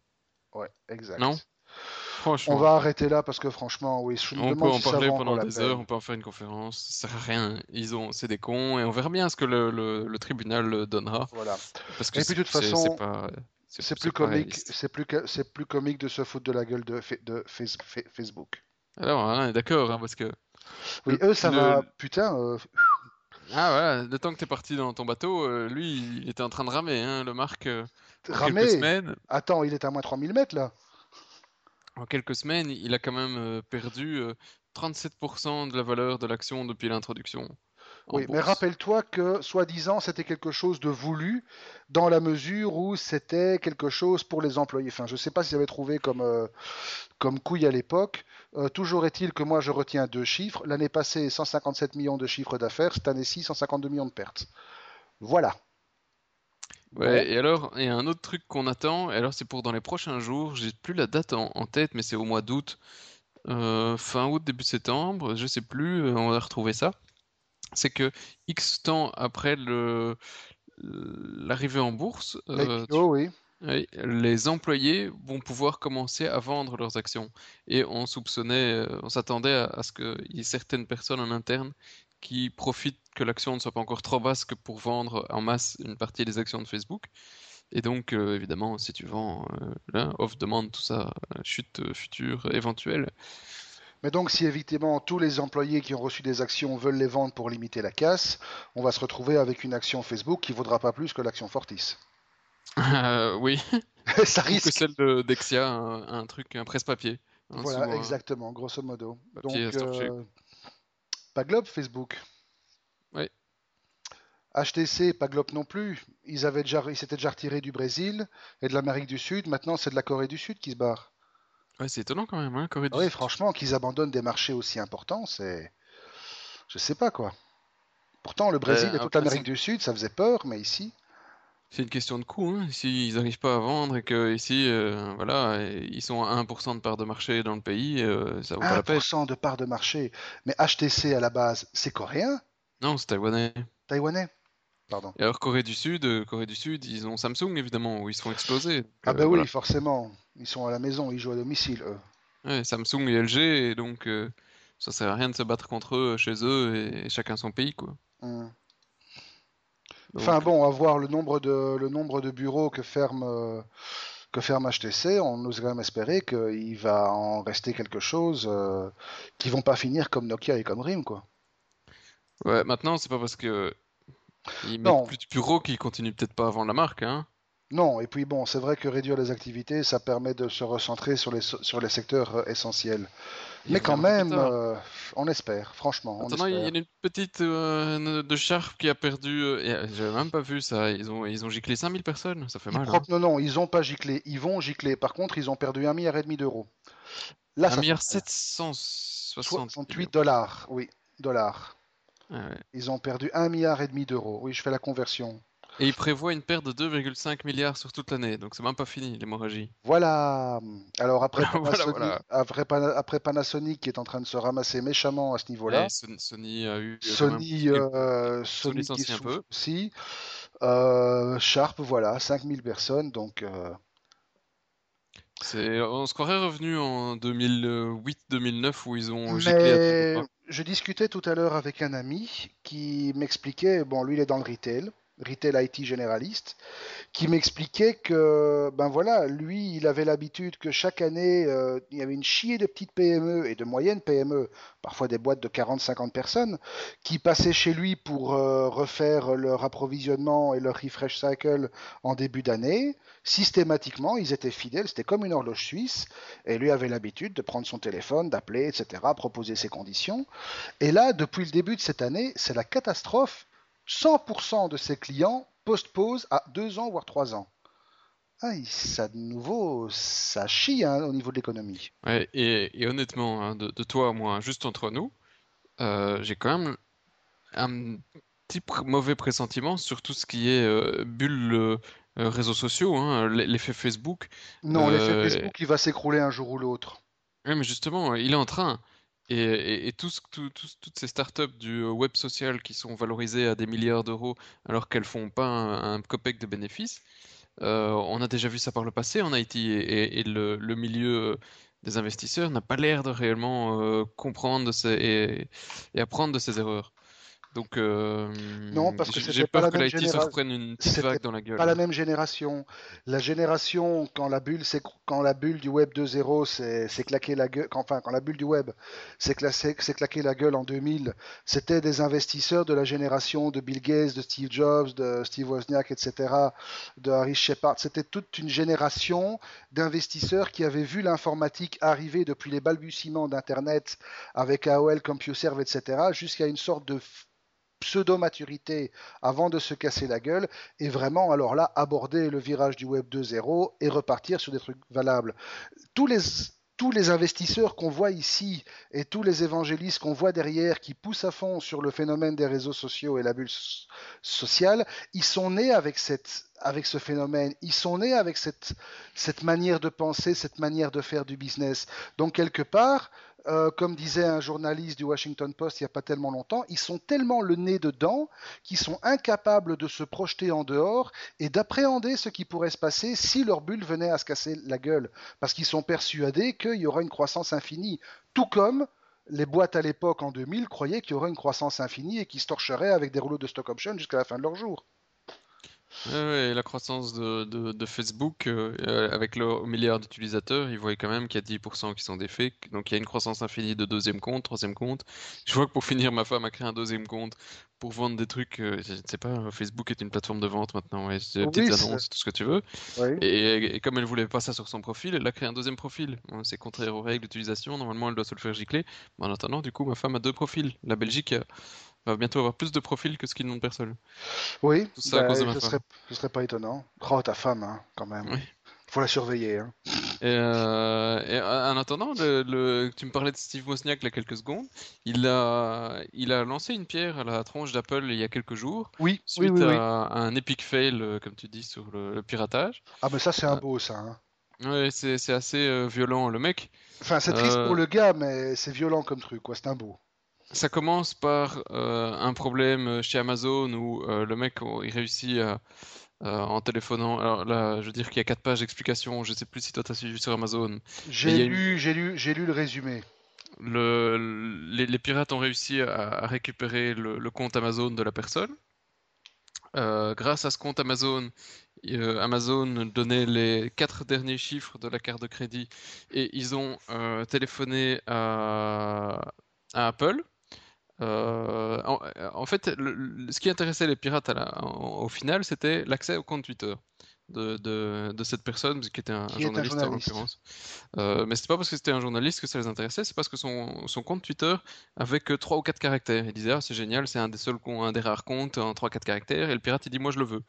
Ouais, exact. Non? Franchement. On va arrêter là parce que franchement, oui, je on peut en parler pendant des heures, on peut en faire une conférence, ça sert à rien. Ils ont, c'est des cons et on verra bien ce que le, le, tribunal donnera. Voilà. Parce que et puis de toute façon, c'est plus comique, c'est plus, c'est plus comique de se foutre de la gueule de, de Facebook. Alors, hein, d'accord, hein, parce que. Oui, eux, ça va. Putain. Euh, ah voilà, le temps que t'es parti dans ton bateau, euh, lui, il était en train de ramer, hein, le Marc. Euh, ramer semaines. Attends, il est à moins 3000 mètres là. En quelques semaines, il a quand même perdu 37% de la valeur de l'action depuis l'introduction. Oui, mais rappelle-toi que, soi-disant, c'était quelque chose de voulu, dans la mesure où c'était quelque chose pour les employés. Enfin, je ne sais pas s'ils avaient trouvé comme, euh, comme couille à l'époque. Euh, toujours est-il que moi, je retiens deux chiffres. L'année passée, 157 millions de chiffres d'affaires. Cette année-ci, 152 millions de pertes. Voilà. Ouais, et alors, il y a un autre truc qu'on attend, et alors c'est pour dans les prochains jours, j'ai plus la date en, tête, mais c'est au mois d'août, euh, fin août, début septembre, je sais plus, on va retrouver ça c'est que X temps après le l'arrivée en bourse, euh, oui. les employés vont pouvoir commencer à vendre leurs actions. Et on soupçonnait, euh, on s'attendait à, ce qu'il y ait certaines personnes en interne qui profitent que l'action ne soit pas encore trop basse que pour vendre en masse une partie des actions de Facebook. Et donc, euh, évidemment, si tu vends, là, off demande tout ça, chute future éventuelle, Mais donc, si évidemment tous les employés qui ont reçu des actions veulent les vendre pour limiter la casse, on va se retrouver avec une action Facebook qui vaudra pas plus que l'action Fortis. Euh, oui. Ça Ou que risque. celle de Dexia, un, un truc, un presse-papier. hein, Voilà, souvent, hein. exactement, grosso modo. Donc, euh, pas Globe, Facebook. Oui. HTC, pas Globe non plus. Ils avaient déjà, ils s'étaient déjà retirés du Brésil et de l'Amérique du Sud. Maintenant, c'est de la Corée du Sud qui se barre. Ouais, c'est étonnant quand même, hein, Corée du Oui, Sud. franchement, qu'ils abandonnent des marchés aussi importants, c'est, je sais pas quoi. Pourtant, le Brésil et toute après, l'Amérique c'est- du Sud, ça faisait peur, mais ici, C'est une question de coût, hein. S'ils n'arrivent pas à vendre et que ici, euh, voilà, ils sont à 1% de part de marché dans le pays, euh, ça vaut pas la peine. 1% de part de marché. Mais HTC à la base, c'est coréen, Non, c'est taïwanais. taïwanais? Pardon. Et alors Corée du Sud, euh, Corée du Sud, ils ont Samsung évidemment, où ils se font exploser. Donc, Ah euh, ben oui, forcément. Ils sont à la maison, ils jouent à domicile, eux. Ouais, Samsung et LG, et donc euh, ça sert à rien de se battre contre eux chez eux et, chacun son pays, quoi. Hmm. Donc, Enfin bon, à voir le nombre de, le nombre de bureaux que ferme, euh, que ferme HTC, on ose quand même espérer qu'il va en rester quelque chose euh, qui vont pas finir comme Nokia et comme RIM, quoi. ouais, maintenant c'est pas parce que ils Non. mettent plus de bureaux qu'ils continuent peut-être pas à vendre la marque, hein. Non, et puis bon, c'est vrai que réduire les activités, ça permet de se recentrer sur les, sur les secteurs euh, essentiels. Mais quand même, euh, on espère, franchement, on Attends, il y a une petite euh, de Sharp qui a perdu. euh, J'avais même pas vu ça. Ils ont, ils ont giclé 5000 personnes. Ça fait mal. hein. Non, non, ils ont pas giclé, ils vont gicler. Par contre, ils ont perdu un milliard et demi d'euros. Là, Un ça milliard fait mal. 760 68 dollars, oui, dollars. ouais. Ils ont perdu un milliard et demi d'euros. Oui, je fais la conversion. Et ils prévoient une perte de 2,5 milliards sur toute l'année. Donc c'est même pas fini l'hémorragie. Voilà. Alors après Voilà, Panasonic, voilà. Après, Pana- après Panasonic qui est en train de se ramasser méchamment à ce niveau-là. Et Son- Sony a eu euh, même Sony, quelques- euh, Sony Sony qui un peu. aussi. Euh, Sharp, voilà, 5000 personnes. Donc, euh, C'est, on se croirait revenu en 2008-2009 où ils ont mais va. je discutais tout à l'heure avec un ami qui m'expliquait, bon, lui il est dans le retail, retail IT généraliste, qui m'expliquait que, ben voilà, lui il avait l'habitude que chaque année euh, il y avait une chier de petites PME et de moyennes PME, parfois des boîtes de 40-50 personnes, qui passaient chez lui pour euh, refaire leur approvisionnement et leur refresh cycle en début d'année. Systématiquement, ils étaient fidèles, c'était comme une horloge suisse, et lui avait l'habitude de prendre son téléphone, d'appeler, etc., proposer ses conditions. Et là, depuis le début de cette année, c'est la catastrophe. 100% de ses clients postposent à 2 ans, voire 3 ans. Ah, ça, de nouveau, ça chie hein, au niveau de l'économie. Ouais, et, et honnêtement, hein, de, de toi à moi, hein, juste entre nous, euh, j'ai quand même un petit pr- mauvais pressentiment sur tout ce qui est euh, bulle euh, réseaux sociaux, hein, l'effet Facebook. Non, l'effet Euh, Facebook, il va s'écrouler un jour ou l'autre. Oui, mais justement, il est en train. Et, toutes ces startups du euh, web social qui sont valorisées à des milliards d'euros alors qu'elles font pas un, copec de bénéfices, euh, on a déjà vu ça par le passé en IT et, le, milieu euh, des investisseurs n'a pas l'air de réellement comprendre ces- et, et apprendre de ses erreurs. Donc, euh, Non, parce que j'ai j'ai pas peur la que l'IT se reprenne une petite vague dans la gueule. pas la même génération. La génération quand la bulle quand la bulle du web 2.0 s'est s'est claqué la gueule, quand- enfin quand la bulle du web s'est cla- s'est- s'est claqué la gueule en 2000, c'était des investisseurs de la génération de Bill Gates, de Steve Jobs, de Steve Wozniak, etc., de Harry Shepard. C'était toute une génération d'investisseurs qui avaient vu l'informatique arriver depuis les balbutiements d'Internet avec AOL, CompuServe, etc., jusqu'à une sorte de pseudo-maturité avant de se casser la gueule et vraiment alors là aborder le virage du web 2.0 et repartir sur des trucs valables. Tous les tous les investisseurs qu'on voit ici et tous les évangélistes qu'on voit derrière qui poussent à fond sur le phénomène des réseaux sociaux et la bulle so- sociale, ils sont nés avec cette avec ce phénomène, ils sont nés avec cette cette manière de penser, cette manière de faire du business. Donc quelque part, euh, comme disait un journaliste du Washington Post il n'y a pas tellement longtemps, ils sont tellement le nez dedans qu'ils sont incapables de se projeter en dehors et d'appréhender ce qui pourrait se passer si leur bulle venait à se casser la gueule, parce qu'ils sont persuadés qu'il y aura une croissance infinie, tout comme les boîtes à l'époque en 2000 croyaient qu'il y aurait une croissance infinie et qu'ils se torcheraient avec des rouleaux de stock option jusqu'à la fin de leur jour. Ouais, ouais, la croissance de, de, de Facebook, euh, euh, avec le milliard d'utilisateurs, ils voient quand même qu'il y a 10% qui sont des fakes. Donc il y a une croissance infinie de deuxième compte, troisième compte. Je vois que pour finir, ma femme a créé un deuxième compte pour vendre des trucs. euh, je ne sais pas, Facebook est une plateforme de vente maintenant. Ouais, c'est des Oui, petites annonces, tout ce que tu veux. Oui. Et, et comme elle voulait pas ça sur son profil, elle a créé un deuxième profil. C'est contraire aux règles d'utilisation. Normalement, elle doit se le faire gicler. Mais en attendant, du coup, ma femme a deux profils. La Belgique euh, va bientôt avoir plus de profils que ce qu'il n'ont personne. Oui, Tout ça à bah, cause de ma ce femme. serait, ce serait pas étonnant. Oh, ta femme, hein, quand même. Oui. Faut la surveiller. Hein. Et, euh, et en attendant, le, le- tu me parlais de Steve Wozniak il y a quelques secondes. Il a, il a lancé une pierre à la tronche d'Apple il y a quelques jours, Oui, suite oui, oui. à, à un epic fail, euh, comme tu dis, sur le, le piratage. Ah, mais ça, c'est un Euh, beau, ça. hein. Ouais, c'est, c'est assez euh, violent. Le mec, Enfin, c'est triste euh, pour le gars, mais c'est violent comme truc, quoi. C'est un beau. Ça commence par euh, un problème chez Amazon où euh, le mec, il réussit à, euh, en téléphonant. Alors là, je veux dire qu'il y a quatre pages d'explication. Je sais plus si toi t'as suivi sur Amazon. J'ai une, lu, j'ai lu, j'ai lu le résumé. le, les, les pirates ont réussi à, à récupérer le, le compte Amazon de la personne. Euh, grâce à ce compte Amazon, euh, Amazon donnait les quatre derniers chiffres de la carte de crédit et ils ont euh, téléphoné à, à Apple. Euh, en, en fait, le- ce qui intéressait les pirates à la- en- au final, c'était l'accès au compte Twitter de, de- de cette personne, qui était un, est un journaliste en journaliste. l'occurrence. Euh, mais c'est pas parce que c'était un journaliste que ça les intéressait, c'est parce que son, son compte Twitter avait que 3 ou 4 caractères. Il disait, ah, c'est génial, c'est un des seuls, un des rares comptes en 3-4 caractères, et le pirate, il dit, moi, je le veux.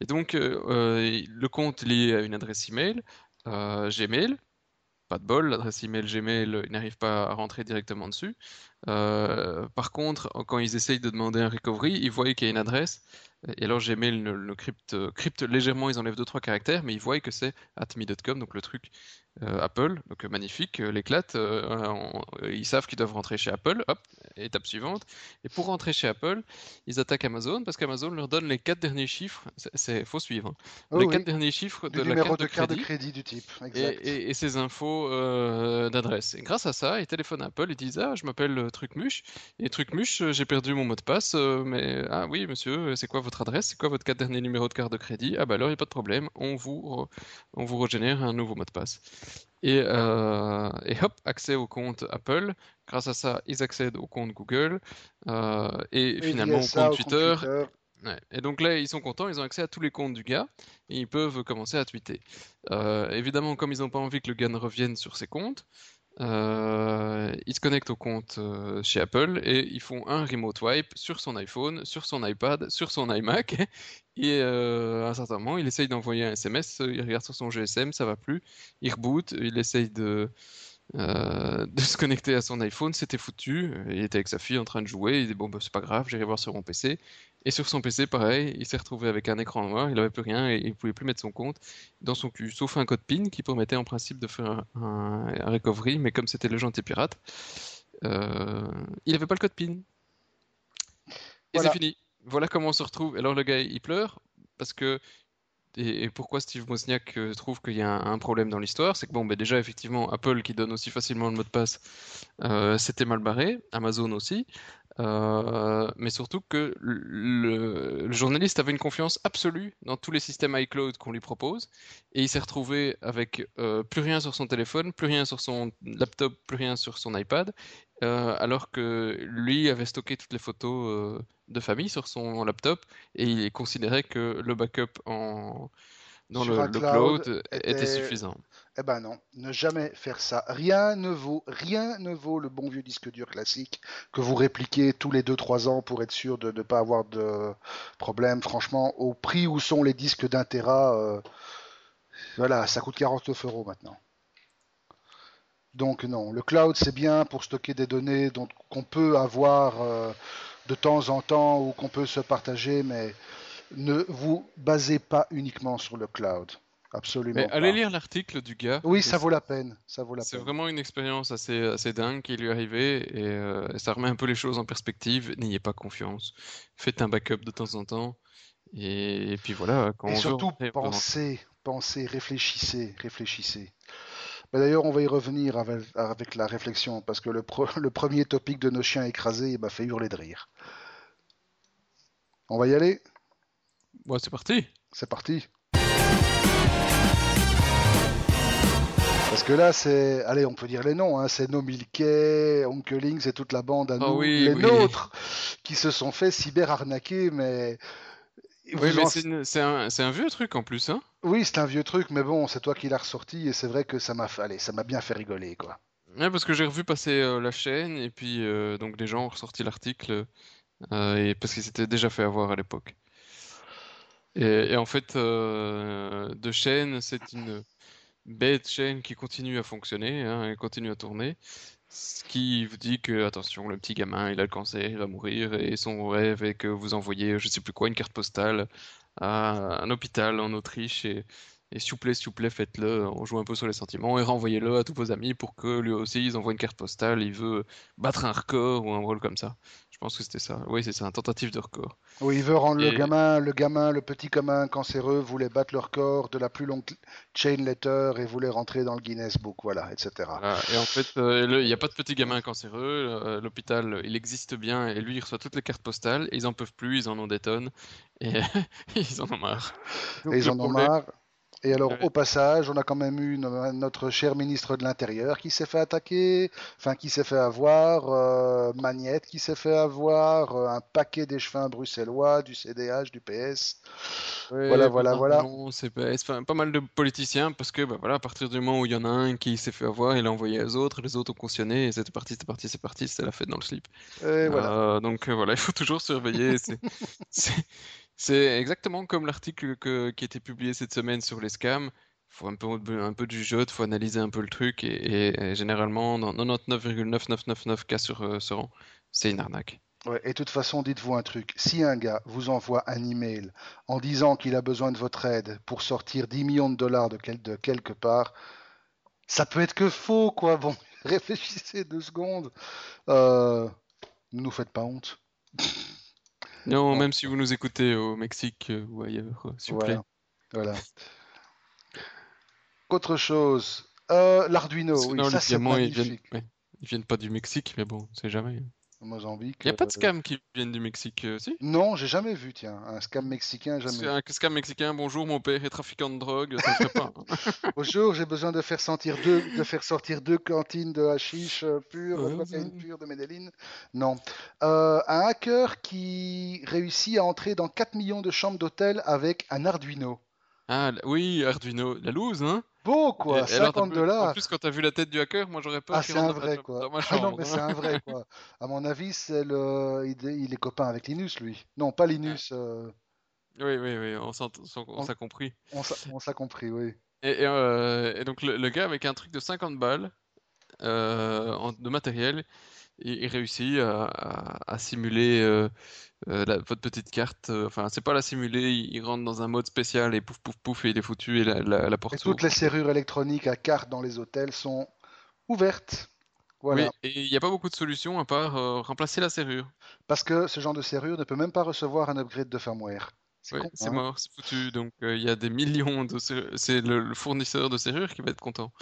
Et donc, euh, euh, le compte lié à une adresse email, euh, Gmail, pas de bol, l'adresse email Gmail, ils n'arrivent pas à rentrer directement dessus. Euh, par contre, quand ils essayent de demander un recovery, ils voient qu'il y a une adresse, et alors Gmail le, le crypte, crypte légèrement, ils enlèvent 2-3 caractères, mais ils voient que c'est atme.com, donc le truc euh, Apple, donc euh, magnifique, euh, l'éclate, euh, ils savent qu'ils doivent rentrer chez Apple, hop, étape suivante. Et pour rentrer chez Apple, ils attaquent Amazon parce qu'Amazon leur donne les quatre derniers chiffres, c'est, faut suivre, hein, Oh les oui, quatre derniers chiffres du de la carte de de carte de crédit crédit du type. et, Exact. et, et ces infos euh, d'adresse. Et grâce à ça, ils téléphonent à Apple et disent Ah, je m'appelle euh, Trucmuche, et Trucmuche, euh, j'ai perdu mon mot de passe, euh, mais ah oui, monsieur, euh, c'est quoi votre adresse? C'est quoi votre quatre derniers numéros de carte de crédit? Ah, bah alors, il n'y a pas de problème, on vous, on vous régénère un nouveau mot de passe. Et, euh, et hop, accès au compte Apple. Grâce à ça, ils accèdent au compte Google euh, et Et finalement au compte Twitter. Ouais. Et donc là, ils sont contents, ils ont accès à tous les comptes du gars et ils peuvent commencer à tweeter. Euh, évidemment, comme ils n'ont pas envie que le gars ne revienne sur ses comptes, euh, ils se connectent au compte euh, chez Apple et ils font un remote wipe sur son iPhone, sur son iPad, sur son iMac. Et euh, à un certain moment, il essaye d'envoyer un SMS, il regarde sur son GSM, ça va plus, il reboot, il essaye de, de se connecter à son iPhone, c'était foutu. Il était avec sa fille en train de jouer, il dit bon bah, c'est pas grave, j'irai voir sur mon PC. Et sur son PC, pareil, il s'est retrouvé avec un écran noir, il avait plus rien et il pouvait plus mettre son compte dans son cul, sauf un code PIN qui permettait en principe de faire un, recovery, mais comme c'était le gentil pirate, euh, il avait pas le code PIN. Et Voilà. c'est fini. Voilà comment on se retrouve. Alors le gars, il pleure parce que et, pourquoi Steve Wozniak euh, trouve qu'il y a un, problème dans l'histoire, c'est que bon, ben déjà effectivement, Apple qui donne aussi facilement le mot de passe, euh, c'était mal barré, Amazon aussi, mais surtout que le, le journaliste avait une confiance absolue dans tous les systèmes iCloud qu'on lui propose, et il s'est retrouvé avec euh, plus rien sur son téléphone, plus rien sur son laptop, plus rien sur son iPad, euh, alors que lui avait stocké toutes les photos euh, de famille sur son laptop et il considérait que le backup en, dans Sur le, cloud cloud était était- suffisant. Eh ben non, ne jamais faire ça. Rien ne vaut, rien ne vaut le bon vieux disque dur classique que vous répliquez tous les 2-3 ans pour être sûr de ne pas avoir de problème. Franchement, au prix où sont les disques d'un Tera, euh, voilà, ça coûte 49 euros maintenant. Donc non, le cloud c'est bien pour stocker des données qu'on peut avoir euh, de temps en temps ou qu'on peut se partager, mais ne vous basez pas uniquement sur le cloud. Absolument Mais pas. allez lire l'article du gars. Oui, et ça vaut la peine. Ça vaut la C'est vraiment une expérience assez, assez dingue qui lui est arrivée et euh, ça remet un peu les choses en perspective. N'ayez pas confiance. Faites un backup de temps en temps. Et, et puis voilà, quand Et on surtout, pensez, pensez, réfléchissez, réfléchissez. Bah, D'ailleurs, on va y revenir avec, avec la réflexion, parce que le, pro- le premier topic de nos chiens écrasés m'a fait hurler de rire. On va y aller? Bon, c'est parti. C'est parti. Parce que là, c'est, allez, on peut dire les noms, hein, c'est No Milkey, Onkeling, c'est toute la bande à Ah nous, oui, les oui. nôtres, qui se sont fait cyber arnaquer, mais Oui, mais en- c'est une- un, vieux truc en plus, hein. oui, c'est un vieux truc, mais bon, c'est toi qui l'as ressorti et c'est vrai que ça m'a, allez, ça m'a bien fait rigoler, quoi. Ouais, parce que j'ai revu passer euh, la chaîne et puis euh, donc les gens ont ressorti l'article euh, et parce qu'ils s'étaient déjà fait avoir à l'époque. Et, et en fait, euh, de chaîne, c'est une bête chaîne qui continue à fonctionner, hein, continue à tourner, ce qui vous dit que attention, le petit gamin, il a le cancer, il va mourir et son rêve est que vous envoyez, je sais plus quoi, une carte postale à un hôpital en Autriche et et s'il vous plaît, s'il vous plaît, faites-le. On joue un peu sur les sentiments et renvoyez-le à tous vos amis pour que lui aussi, ils envoient une carte postale. Il veut battre un record ou un rôle comme ça. Je pense que c'était ça. Oui, c'est ça, un tentative de record. Oui, il veut rendre le gamin, le gamin, le petit gamin cancéreux voulait battre le record de la plus longue chain letter et voulait rentrer dans le Guinness Book, voilà, etc. Voilà. Et en fait, euh, il n'y a pas de petit gamin cancéreux. euh, L'hôpital, il existe bien et lui, il reçoit toutes les cartes postales. Et ils en peuvent plus, ils en ont des tonnes. Et ils en ont marre. Donc, Et ils en ont problème- marre. Et alors, au passage, on a quand même eu no- notre cher ministre de l'Intérieur qui s'est fait attaquer, enfin qui s'est fait avoir, euh, Magnette qui s'est fait avoir, euh, un paquet d'échevins bruxellois, du CDH, du PS. Voilà, voilà, voilà. c'est pas, mal de politiciens parce que bah, voilà, à partir du moment où il y en a un qui s'est fait avoir, il a envoyé aux autres, les autres ont cautionné, et c'était parti, c'était parti, c'est parti, c'était la fête dans le slip. Et voilà. Euh, donc voilà, il faut toujours surveiller. C'est, c'est, exactement comme l'article qui a été publié cette semaine sur les scams. Il faut un peu, un peu de jugeote, il faut analyser un peu le truc, et, généralement, dans 99,9999 cas sur, euh, sur 100, c'est une arnaque. Ouais, et de toute façon, dites-vous un truc. Si un gars vous envoie un email en disant qu'il a besoin de votre aide pour sortir 10 millions de dollars de, quel- de quelque part, ça peut être que faux, quoi. Bon, réfléchissez deux secondes. Euh, nous faites pas honte. Non, même si vous nous écoutez au Mexique euh, ou ailleurs, euh, s'il vous plaît. Voilà. Voilà. Autre chose? Euh, L'Arduino, oui, non, ça les diamants, ils viennent, ouais, ils viennent pas du Mexique, mais bon, c'est jamais. Mozambique. Il n'y a pas de euh, scam qui viennent du Mexique, euh, si? Non, j'ai jamais vu, tiens. Un scam mexicain, jamais. qu'un scam mexicain, bonjour, mon père est trafiquant de drogue, ça ne ferait pas. hein. Bonjour, j'ai besoin de faire sortir deux, de faire sortir deux cantines de hashish euh, pur, Ouais, de cocaïne ouais. pure de Medellin. Non. Euh, un hacker qui réussit à entrer dans 4 millions de chambres d'hôtel avec un Arduino. Ah, oui, Arduino, la loose, hein? Beau quoi, Et- et alors, t'as 50 pu- dollars. En plus, quand t'as vu la tête du hacker, moi j'aurais peur Ah, c'est un vrai quoi. Ah non, mais c'est un vrai quoi. À mon avis, c'est le, il est, copain avec Linus lui. Non, pas Linus. euh, Oui, oui, oui, on s'en- on On- s'est compris. On s''a compris, oui. Et, et, euh, et donc le, le gars avec un truc de 50 balles euh, en- de matériel, il, il réussit à, à- à simuler euh, euh, la- votre petite carte. euh, Enfin, c'est pas la simuler, il, il rentre dans un mode spécial et pouf pouf pouf et il est foutu et la, la, la porte Et toutes les serrures électroniques à carte dans les hôtels sont ouvertes. Voilà. Oui, et il n'y a pas beaucoup de solutions à part euh, remplacer la serrure. Parce que ce genre de serrure ne peut même pas recevoir un upgrade de firmware. C'est hein. mort, c'est foutu. Donc euh, il y a des millions de serrures. C'est le, le fournisseur de serrures qui va être content.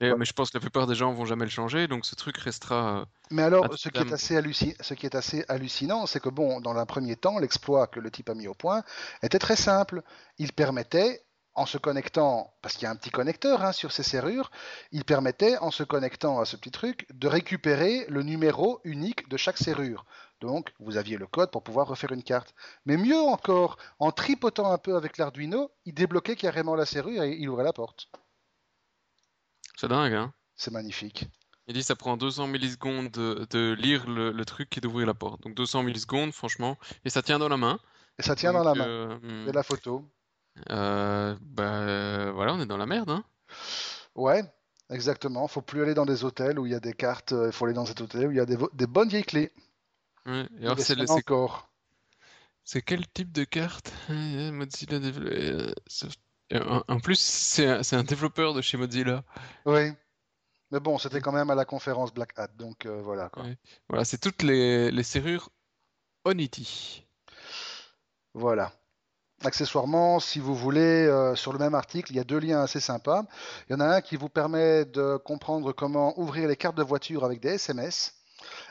Et, Ouais. Mais je pense que la plupart des gens vont jamais le changer, donc ce truc restera. euh, Mais alors, à ce qui terme. est assez, halluci- ce qui est assez hallucinant, c'est que bon, dans un premier temps, l'exploit que le type a mis au point était très simple. Il permettait, en se connectant, parce qu'il y a un petit connecteur hein, sur ces serrures, il permettait, en se connectant à ce petit truc, de récupérer le numéro unique de chaque serrure. Donc, vous aviez le code pour pouvoir refaire une carte. Mais mieux encore, en tripotant un peu avec l'Arduino, il débloquait carrément la serrure et il ouvrait la porte. C'est dingue, hein? C'est magnifique. Il dit que ça prend 200 millisecondes de, de lire le, le truc et d'ouvrir la porte. Donc 200 millisecondes, franchement. Et ça tient dans la main. Et ça tient dans la main. euh, hmm, Et la photo. euh, bah euh, voilà, on est dans la merde, hein. Ouais, exactement. Faut plus aller dans des hôtels où il y a des cartes. euh, Il faut aller dans cet hôtel où il y a des, bonnes vieilles clés. Ouais. Et alors c'est encore. c'est quel type de carte? Euh, Mozilla En plus, c'est un, développeur de chez Mozilla. Oui. Mais bon, c'était quand même à la conférence Black Hat, donc euh, voilà quoi. Voilà, c'est toutes les, les serrures Onity. Voilà. Accessoirement, si vous voulez, euh, sur le même article, il y a deux liens assez sympas. Il y en a un qui vous permet de comprendre comment ouvrir les cartes de voiture avec des SMS.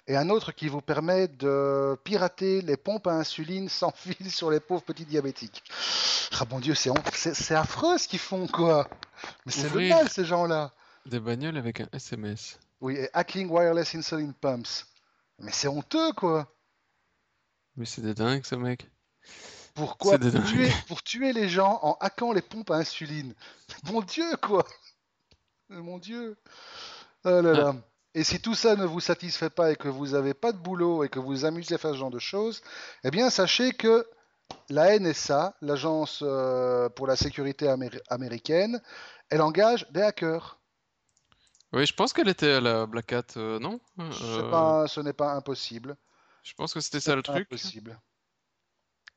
Et un autre qui vous permet de pirater les pompes à insuline sans fil sur les pauvres petits diabétiques. Ah bon Dieu, c'est affreux ce qu'ils font, quoi. Mais c'est le mal, ces gens-là. Des bagnoles avec un SMS. Oui, et hacking wireless insulin pumps. Mais c'est honteux, quoi. Mais c'est des dingues, ce mec. Pourquoi pour tuer, pour tuer les gens en hackant les pompes à insuline? Mon Dieu, quoi. Mon Dieu. Oh là là. Et si tout ça ne vous satisfait pas et que vous n'avez pas de boulot et que vous vous amusez à faire ce genre de choses, eh bien sachez que la NSA, l'agence euh, pour la sécurité améri- américaine, elle engage des hackers. Oui, je pense qu'elle était à la Black Hat, euh, non? Euh, pas, ce n'est pas impossible. Je pense que c'était ça le truc. Impossible.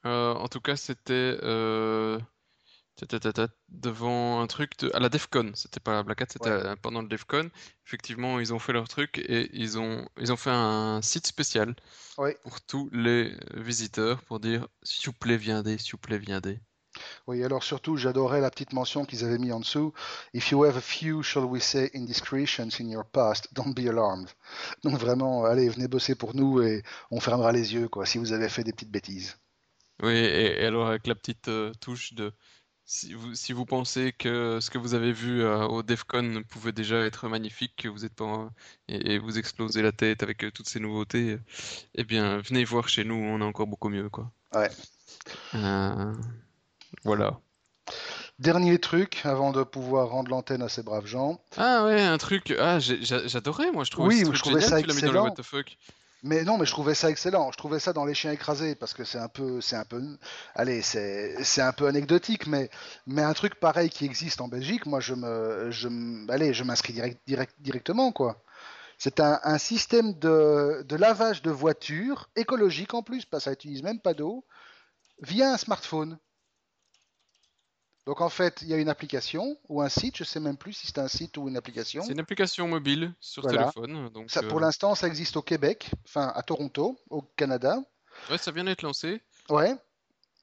Euh, en tout cas, c'était devant un truc de... à la DEFCON. C'était pas la Black Hat, c'était Ouais. à- pendant le DEFCON. Effectivement, ils ont fait leur truc et ils ont, ils ont fait un site spécial pour tous les visiteurs pour dire s'il vous plaît, viendez, s'il vous plaît, viendez. Oui, alors surtout, j'adorais la petite mention qu'ils avaient mis en dessous. If you have a few, shall we say, indiscretions in your past, don't be alarmed. Donc vraiment, allez, venez bosser pour nous et on fermera les yeux, quoi, si vous avez fait des petites bêtises. Oui, et, et alors avec la petite euh, touche de si vous, si vous pensez que ce que vous avez vu euh, au DEFCON pouvait déjà être magnifique, que vous êtes pas et, et vous explosez la tête avec euh, toutes ces nouveautés, euh, eh bien venez voir chez nous, on est encore beaucoup mieux, quoi. Ouais. Euh, voilà. Dernier truc, avant de pouvoir rendre l'antenne à ces braves gens. Ah ouais, un truc. Ah, j'adorais, moi, je trouvais Oui, ce je truc trouvais génial ça que tu l'as mis dans le excellent. What the fuck. Mais non, mais je trouvais ça excellent. Je trouvais ça dans les chiens écrasés parce que c'est un peu, c'est un peu, allez, c'est, un peu anecdotique, mais, mais un truc pareil qui existe en Belgique, moi je me, je, allez, je m'inscris direct, direct, directement quoi. C'est un, système de, de lavage de voiture écologique en plus, parce que ça utilise même pas d'eau, via un smartphone. Donc en fait, il y a une application ou un site, je sais même plus si c'est un site ou une application. C'est une application mobile sur Voilà. téléphone, donc Ça, pour euh, l'instant, ça existe au Québec, enfin à Toronto, au Canada. ouais, ça vient d'être lancé. Ouais.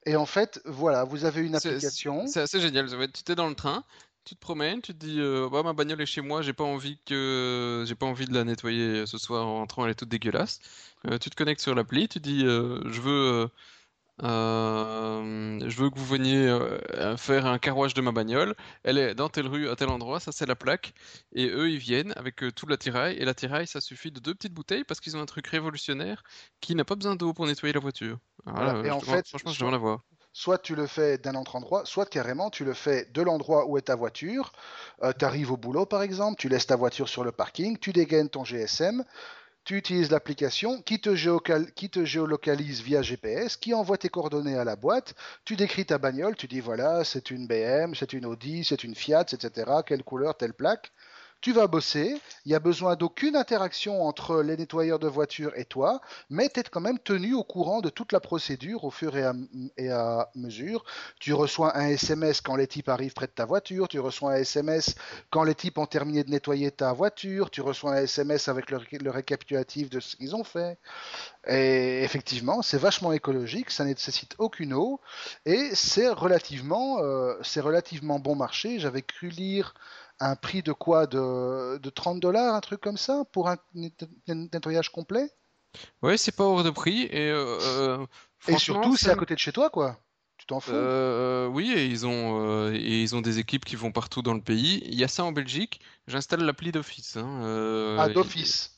Et en fait, voilà, vous avez une application. C'est assez génial. Tu es dans le train, tu te promènes, tu te dis euh, bah, ma bagnole est chez moi, j'ai pas envie que j'ai pas envie de la nettoyer ce soir en rentrant, elle est toute dégueulasse. Euh, tu te connectes sur l'appli, tu dis je veux euh, je veux que vous veniez euh, faire un carrowage de ma bagnole. Elle est dans telle rue à tel endroit, ça c'est la plaque. Et eux ils viennent avec euh, tout l'attirail et l'attirail ça suffit de deux petites bouteilles parce qu'ils ont un truc révolutionnaire qui n'a pas besoin d'eau pour nettoyer la voiture. Voilà. Voilà, Et je en demande- fait, franchement je soit- demande à voir. Soit tu le fais d'un autre endroit, soit carrément tu le fais de l'endroit où est ta voiture. tu arrives au boulot par exemple, tu laisses ta voiture sur le parking, tu dégaines ton GSM, tu utilises l'application qui te, géolocalise via GPS, qui envoie tes coordonnées à la boîte, tu décris ta bagnole, tu dis voilà, c'est une BM, c'est une Audi, c'est une Fiat, etc. Quelle couleur, telle plaque. Tu vas bosser, il n'y a besoin d'aucune interaction entre les nettoyeurs de voitures et toi, mais tu es quand même tenu au courant de toute la procédure au fur et à, mesure. Tu reçois un SMS quand les types arrivent près de ta voiture, tu reçois un SMS quand les types ont terminé de nettoyer ta voiture, tu reçois un SMS avec le, ré- le récapitulatif de ce qu'ils ont fait. Et effectivement, c'est vachement écologique, ça ne nécessite aucune eau, et c'est relativement, euh, c'est relativement bon marché. J'avais cru lire un prix de quoi de, de 30 dollars, un truc comme ça, pour un net- nettoyage complet? Ouais, c'est pas hors de prix et euh, euh, Et surtout, c'est à côté de chez toi, quoi. Tu t'en fous. Euh, oui, et ils ont euh, et ils ont des équipes qui vont partout dans le pays. Il y a ça en Belgique. J'installe l'appli d'office. Hein, ah, et- d'office.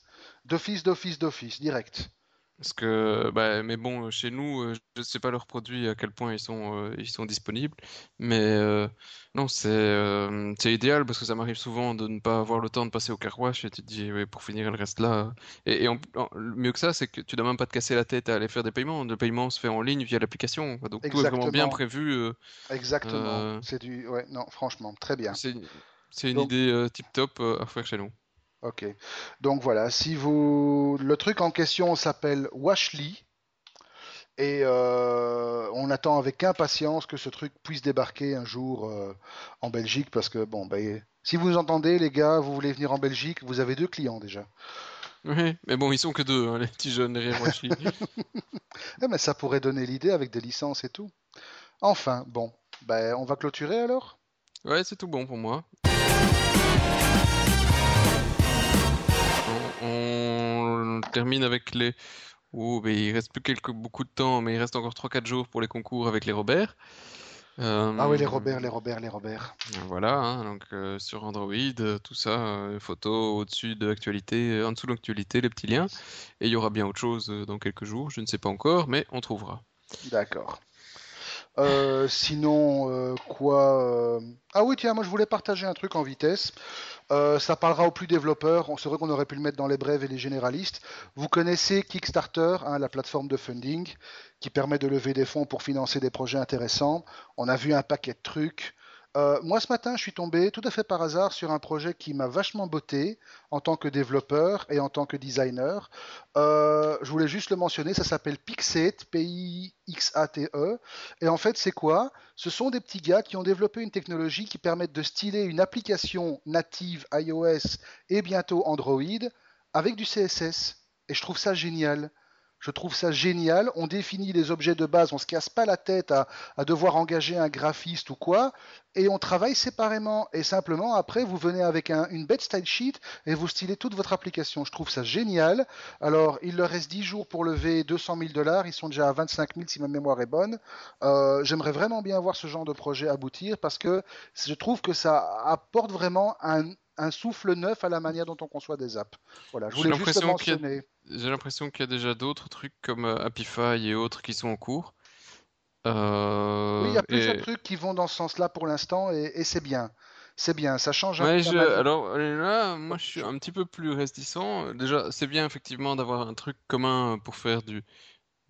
D'office, d'office, d'office, direct. Parce que, bah, mais bon, chez nous, euh, je sais pas leurs produits à quel point ils sont, euh, ils sont disponibles, mais euh, non, c'est euh, idéal parce que ça m'arrive souvent de ne pas avoir le temps de passer au car wash et tu te dis, pour finir, elle reste là. Et, et en- en- le mieux que ça, c'est que tu dois même pas te casser la tête à aller faire des paiements. Le paiement se fait en ligne via l'application, donc tout est vraiment bien Exactement. prévu. euh, Exactement. Euh, C'est du. Ouais, non, franchement, très bien. c'est une Donc- idée euh, tip top euh, à faire chez nous. Ok. Donc voilà, si vous. Le truc en question s'appelle Washly. Et euh, on attend avec impatience que ce truc puisse débarquer un jour euh, en Belgique parce que, bon, ben, si vous entendez, les gars, vous voulez venir en Belgique, vous avez deux clients déjà. Oui, mais bon, ils sont que deux, hein, les petits jeunes derrière Washi. Eh, mais ça pourrait donner l'idée avec des licences et tout. Enfin, bon, ben, on va clôturer alors? Ouais, c'est tout bon pour moi. On, termine avec les. Oh, mais il reste plus quelques, beaucoup de temps, mais il reste encore 3-4 jours pour les concours avec les Robert. Ah oui, les Robert, les Robert, les Robert. Voilà, hein, donc sur Android, tout ça, photos au-dessus de l'actualité, en dessous de l'actualité, les petits liens. Et il y aura bien autre chose dans quelques jours, je ne sais pas encore, mais on trouvera. D'accord. Euh, sinon, euh, quoi euh, Ah oui, tiens, moi je voulais partager un truc en vitesse. ça parlera aux plus développeurs. On vrai qu'on aurait pu le mettre dans les brèves et les généralistes. Vous connaissez Kickstarter, hein, la plateforme de funding qui permet de lever des fonds pour financer des projets intéressants. On a vu un paquet de trucs. Euh, moi, ce matin, je suis tombé tout à fait par hasard sur un projet qui m'a vachement botté en tant que développeur et en tant que designer. Euh, je voulais juste le mentionner, ça s'appelle Pixate, P-I-X-A-T-E. Et en fait, c'est quoi? Ce sont des petits gars qui ont développé une technologie qui permet de styler une application native iOS et bientôt Android avec du CSS. Et je trouve ça génial. Je trouve ça génial. On définit les objets de base, on se casse pas la tête à, devoir engager un graphiste ou quoi, et on travaille séparément. Et simplement, après, vous venez avec une bête style sheet et vous stylez toute votre application. Je trouve ça génial. Alors, il leur reste 10 jours pour lever 200 000 dollars. Ils sont déjà à 25 000 si ma mémoire est bonne. Euh, j'aimerais vraiment bien voir ce genre de projet aboutir parce que je trouve que ça apporte vraiment un, un souffle neuf à la manière dont on conçoit des apps. Voilà, je voulais juste mentionner. J'ai l'impression qu'il y a déjà d'autres trucs comme euh, Happify et autres qui sont en cours. Euh, oui, il y a plusieurs trucs qui vont dans ce sens-là pour l'instant et, c'est bien. C'est bien, ça change un peu. Alors là, moi je suis un petit peu plus réticent. Déjà, c'est bien effectivement d'avoir un truc commun pour faire du,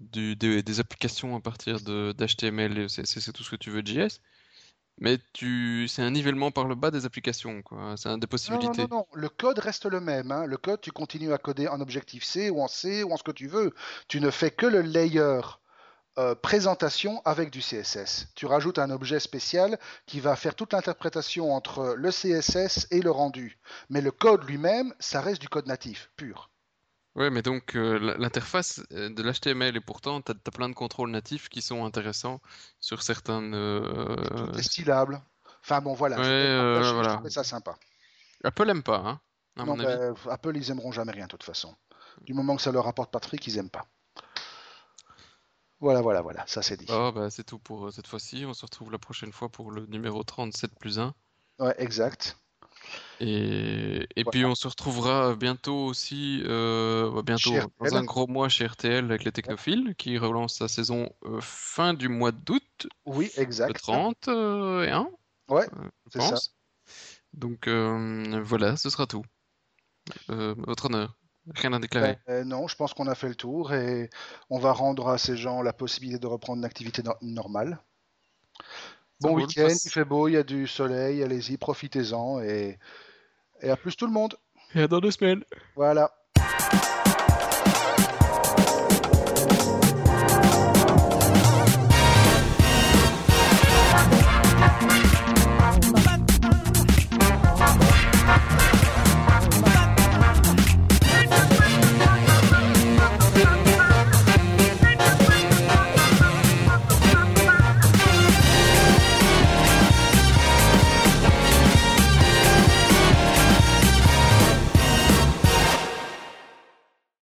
du des, applications à partir d'HTML et c'est tout ce que tu veux JS. Mais tu, c'est un nivellement par le bas des applications, quoi. C'est un des possibilités. Non, non, non, le code reste le même. Hein. Le code, tu continues à coder en Objective-C ou en C ou en ce que tu veux. Tu ne fais que le layer euh, présentation avec du CSS. Tu rajoutes un objet spécial qui va faire toute l'interprétation entre le CSS et le rendu. Mais le code lui-même, ça reste du code natif, pur. Ouais, mais donc euh, l'interface euh, de l'HTML et pourtant tu as, plein de contrôles natifs qui sont intéressants sur certains. Euh... Tout est stylable. Enfin bon, voilà. Ouais, euh, voilà. ça sympa. Apple aime pas, hein, à non, mon avis. Ben, Apple, ils aimeront jamais rien de toute façon. Du moment que ça leur apporte pas de fric, ils aiment pas. Voilà, voilà, voilà, ça c'est dit. Oh, bah, c'est tout pour cette fois-ci. On se retrouve la prochaine fois pour le numéro 37 plus 1. Ouais, exact. Et, et puis on se retrouvera bientôt aussi, euh, bah, bientôt dans un gros mois chez RTL avec les Technophiles qui relance sa saison euh, fin du mois d'août. Oui, exact. Le 31. Ouais, c'est ça. Donc euh, voilà, ce sera tout. votre honneur. Rien à déclarer. Ben, non, je pense qu'on a fait le tour et on va rendre à ces gens la possibilité de reprendre une activité normale. Bon week-end, il fait beau, il y a du soleil, allez-y, profitez-en et... et à plus tout le monde. Et à dans deux semaines. Voilà.